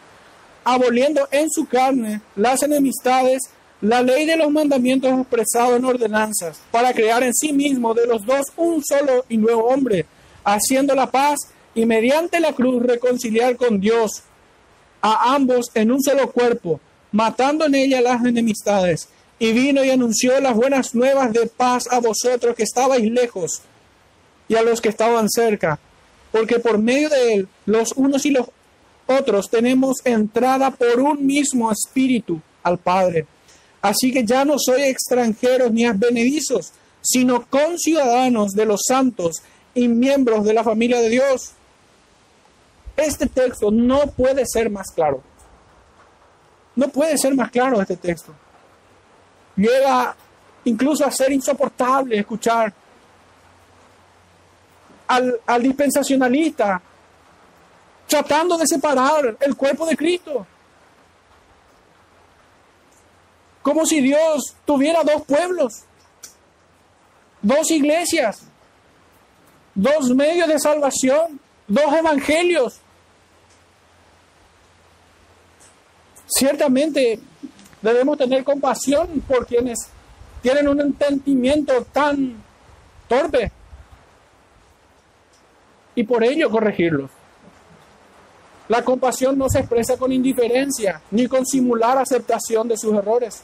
aboliendo en su carne las enemistades, la ley de los mandamientos expresados en ordenanzas, para crear en sí mismo de los dos un solo y nuevo hombre, haciendo la paz y mediante la cruz reconciliar con Dios a ambos en un solo cuerpo, matando en ella las enemistades. Y vino y anunció las buenas nuevas de paz a vosotros que estabais lejos y a los que estaban cerca, porque por medio de él los unos y los otros tenemos entrada por un mismo espíritu al Padre. Así que ya no soy extranjeros ni advenedizos, sino conciudadanos de los santos y miembros de la familia de Dios este texto no puede ser más claro. No puede ser más claro este texto. Llega incluso a ser insoportable escuchar al, al dispensacionalista tratando de separar el cuerpo de Cristo. Como si Dios tuviera dos pueblos, dos iglesias, dos medios de salvación, dos evangelios, Ciertamente debemos tener compasión por quienes tienen un entendimiento tan torpe y por ello corregirlos. La compasión no se expresa con indiferencia ni con simular aceptación de sus errores.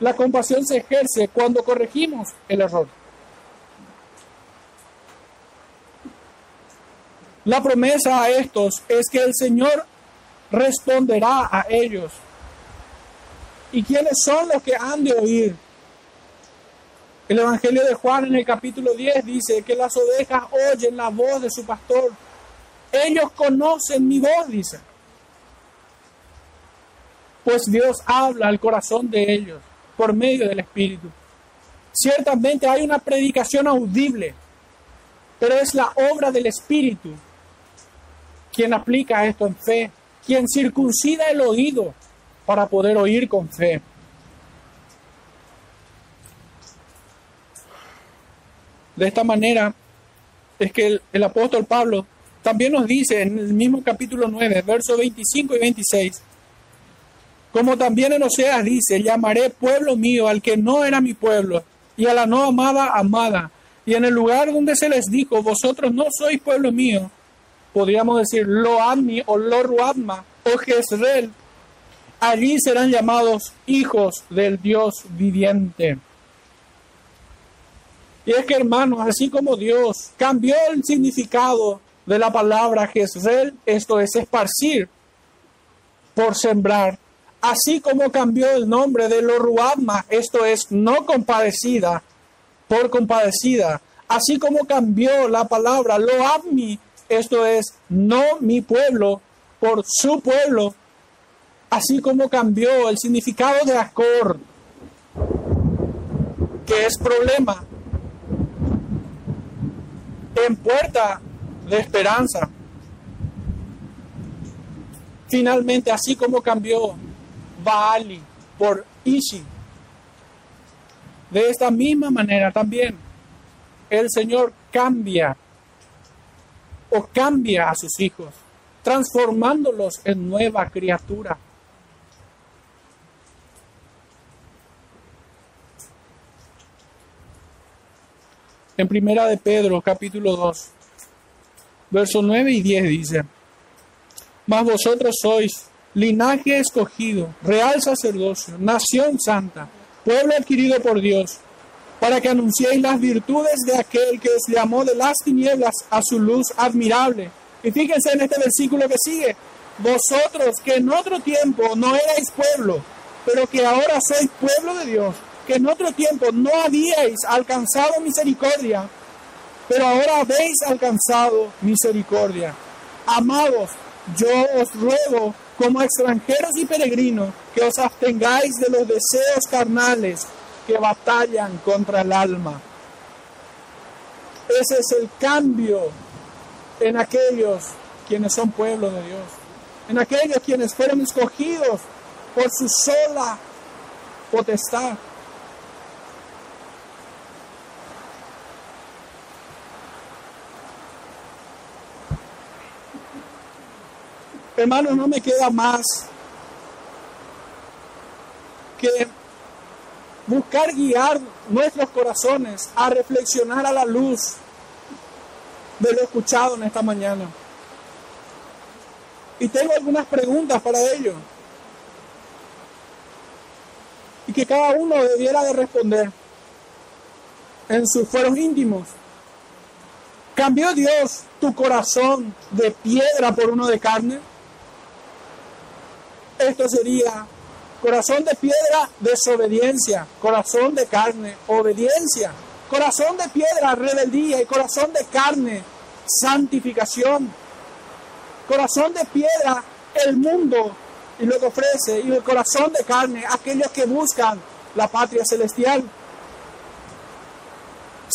La compasión se ejerce cuando corregimos el error. La promesa a estos es que el Señor responderá a ellos. ¿Y quiénes son los que han de oír? El Evangelio de Juan en el capítulo 10 dice que las ovejas oyen la voz de su pastor. Ellos conocen mi voz, dice. Pues Dios habla al corazón de ellos por medio del Espíritu. Ciertamente hay una predicación audible, pero es la obra del Espíritu quien aplica esto en fe quien circuncida el oído para poder oír con fe. De esta manera es que el, apóstol Pablo también nos dice en el mismo capítulo 9, versos 25 y 26, como también en Oseas dice, llamaré pueblo mío al que no era mi pueblo, y a la no amada amada. Y en el lugar donde se les dijo, vosotros no sois pueblo mío, podríamos decir Lo Ammi o Lo Ruadma o Jezreel, allí serán llamados hijos del Dios viviente. Y es que hermanos, así como Dios cambió el significado de la palabra Jezreel, esto es esparcir por sembrar, así como cambió el nombre de Lo Ruadma, esto es no compadecida, por compadecida, así como cambió la palabra Lo Ammi, esto es, no mi pueblo por su pueblo, así como cambió el significado de Acor, que es problema, en puerta de esperanza. Finalmente, así como cambió Baali por Ishi, de esta misma manera también el Señor cambia o cambia a sus hijos, transformándolos en nueva criatura. En primera de Pedro, capítulo 2, versos 9 y 10 dice, Mas vosotros sois linaje escogido, real sacerdocio, nación santa, pueblo adquirido por Dios para que anunciéis las virtudes de aquel que os llamó de las tinieblas a su luz admirable. Y fíjense en este versículo que sigue, vosotros que en otro tiempo no erais pueblo, pero que ahora sois pueblo de Dios, que en otro tiempo no habíais alcanzado misericordia, pero ahora habéis alcanzado misericordia. Amados, yo os ruego como extranjeros y peregrinos que os abstengáis de los deseos carnales que batallan contra el alma. Ese es el cambio en aquellos quienes son pueblo de Dios, en aquellos quienes fueron escogidos por su sola potestad. Hermanos, no me queda más que buscar guiar nuestros corazones a reflexionar a la luz de lo escuchado en esta mañana. Y tengo algunas preguntas para ello. Y que cada uno debiera de responder en sus fueros íntimos. ¿Cambió Dios tu corazón de piedra por uno de carne? Esto sería Corazón de piedra, desobediencia. Corazón de carne, obediencia. Corazón de piedra, rebeldía. Y corazón de carne, santificación. Corazón de piedra, el mundo y lo que ofrece. Y el corazón de carne, aquellos que buscan la patria celestial.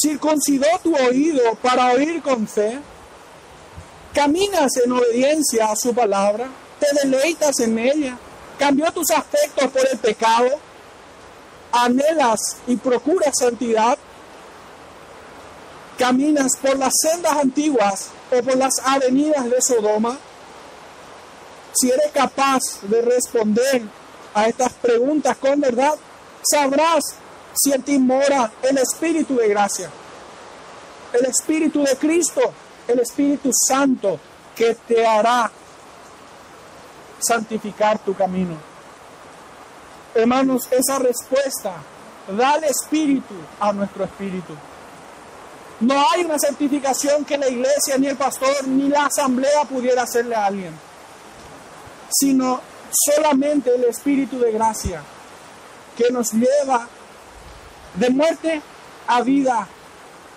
Circuncidó tu oído para oír con fe. Caminas en obediencia a su palabra. Te deleitas en ella. Cambió tus afectos por el pecado, anhelas y procuras santidad, caminas por las sendas antiguas o por las avenidas de Sodoma, si eres capaz de responder a estas preguntas con verdad, sabrás si en ti mora el Espíritu de gracia, el Espíritu de Cristo, el Espíritu Santo que te hará santificar tu camino. Hermanos, esa respuesta da el espíritu a nuestro espíritu. No hay una santificación que la iglesia, ni el pastor, ni la asamblea pudiera hacerle a alguien, sino solamente el espíritu de gracia que nos lleva de muerte a vida,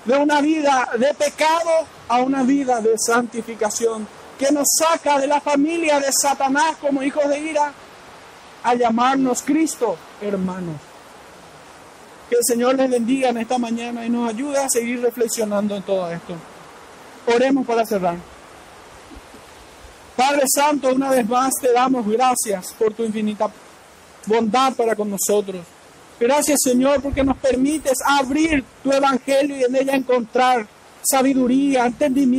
de una vida de pecado a una vida de santificación que nos saca de la familia de Satanás como hijos de ira a llamarnos Cristo, hermanos. Que el Señor les bendiga en esta mañana y nos ayude a seguir reflexionando en todo esto. Oremos para cerrar. Padre Santo, una vez más te damos gracias por tu infinita bondad para con nosotros. Gracias Señor porque nos permites abrir tu evangelio y en ella encontrar sabiduría, entendimiento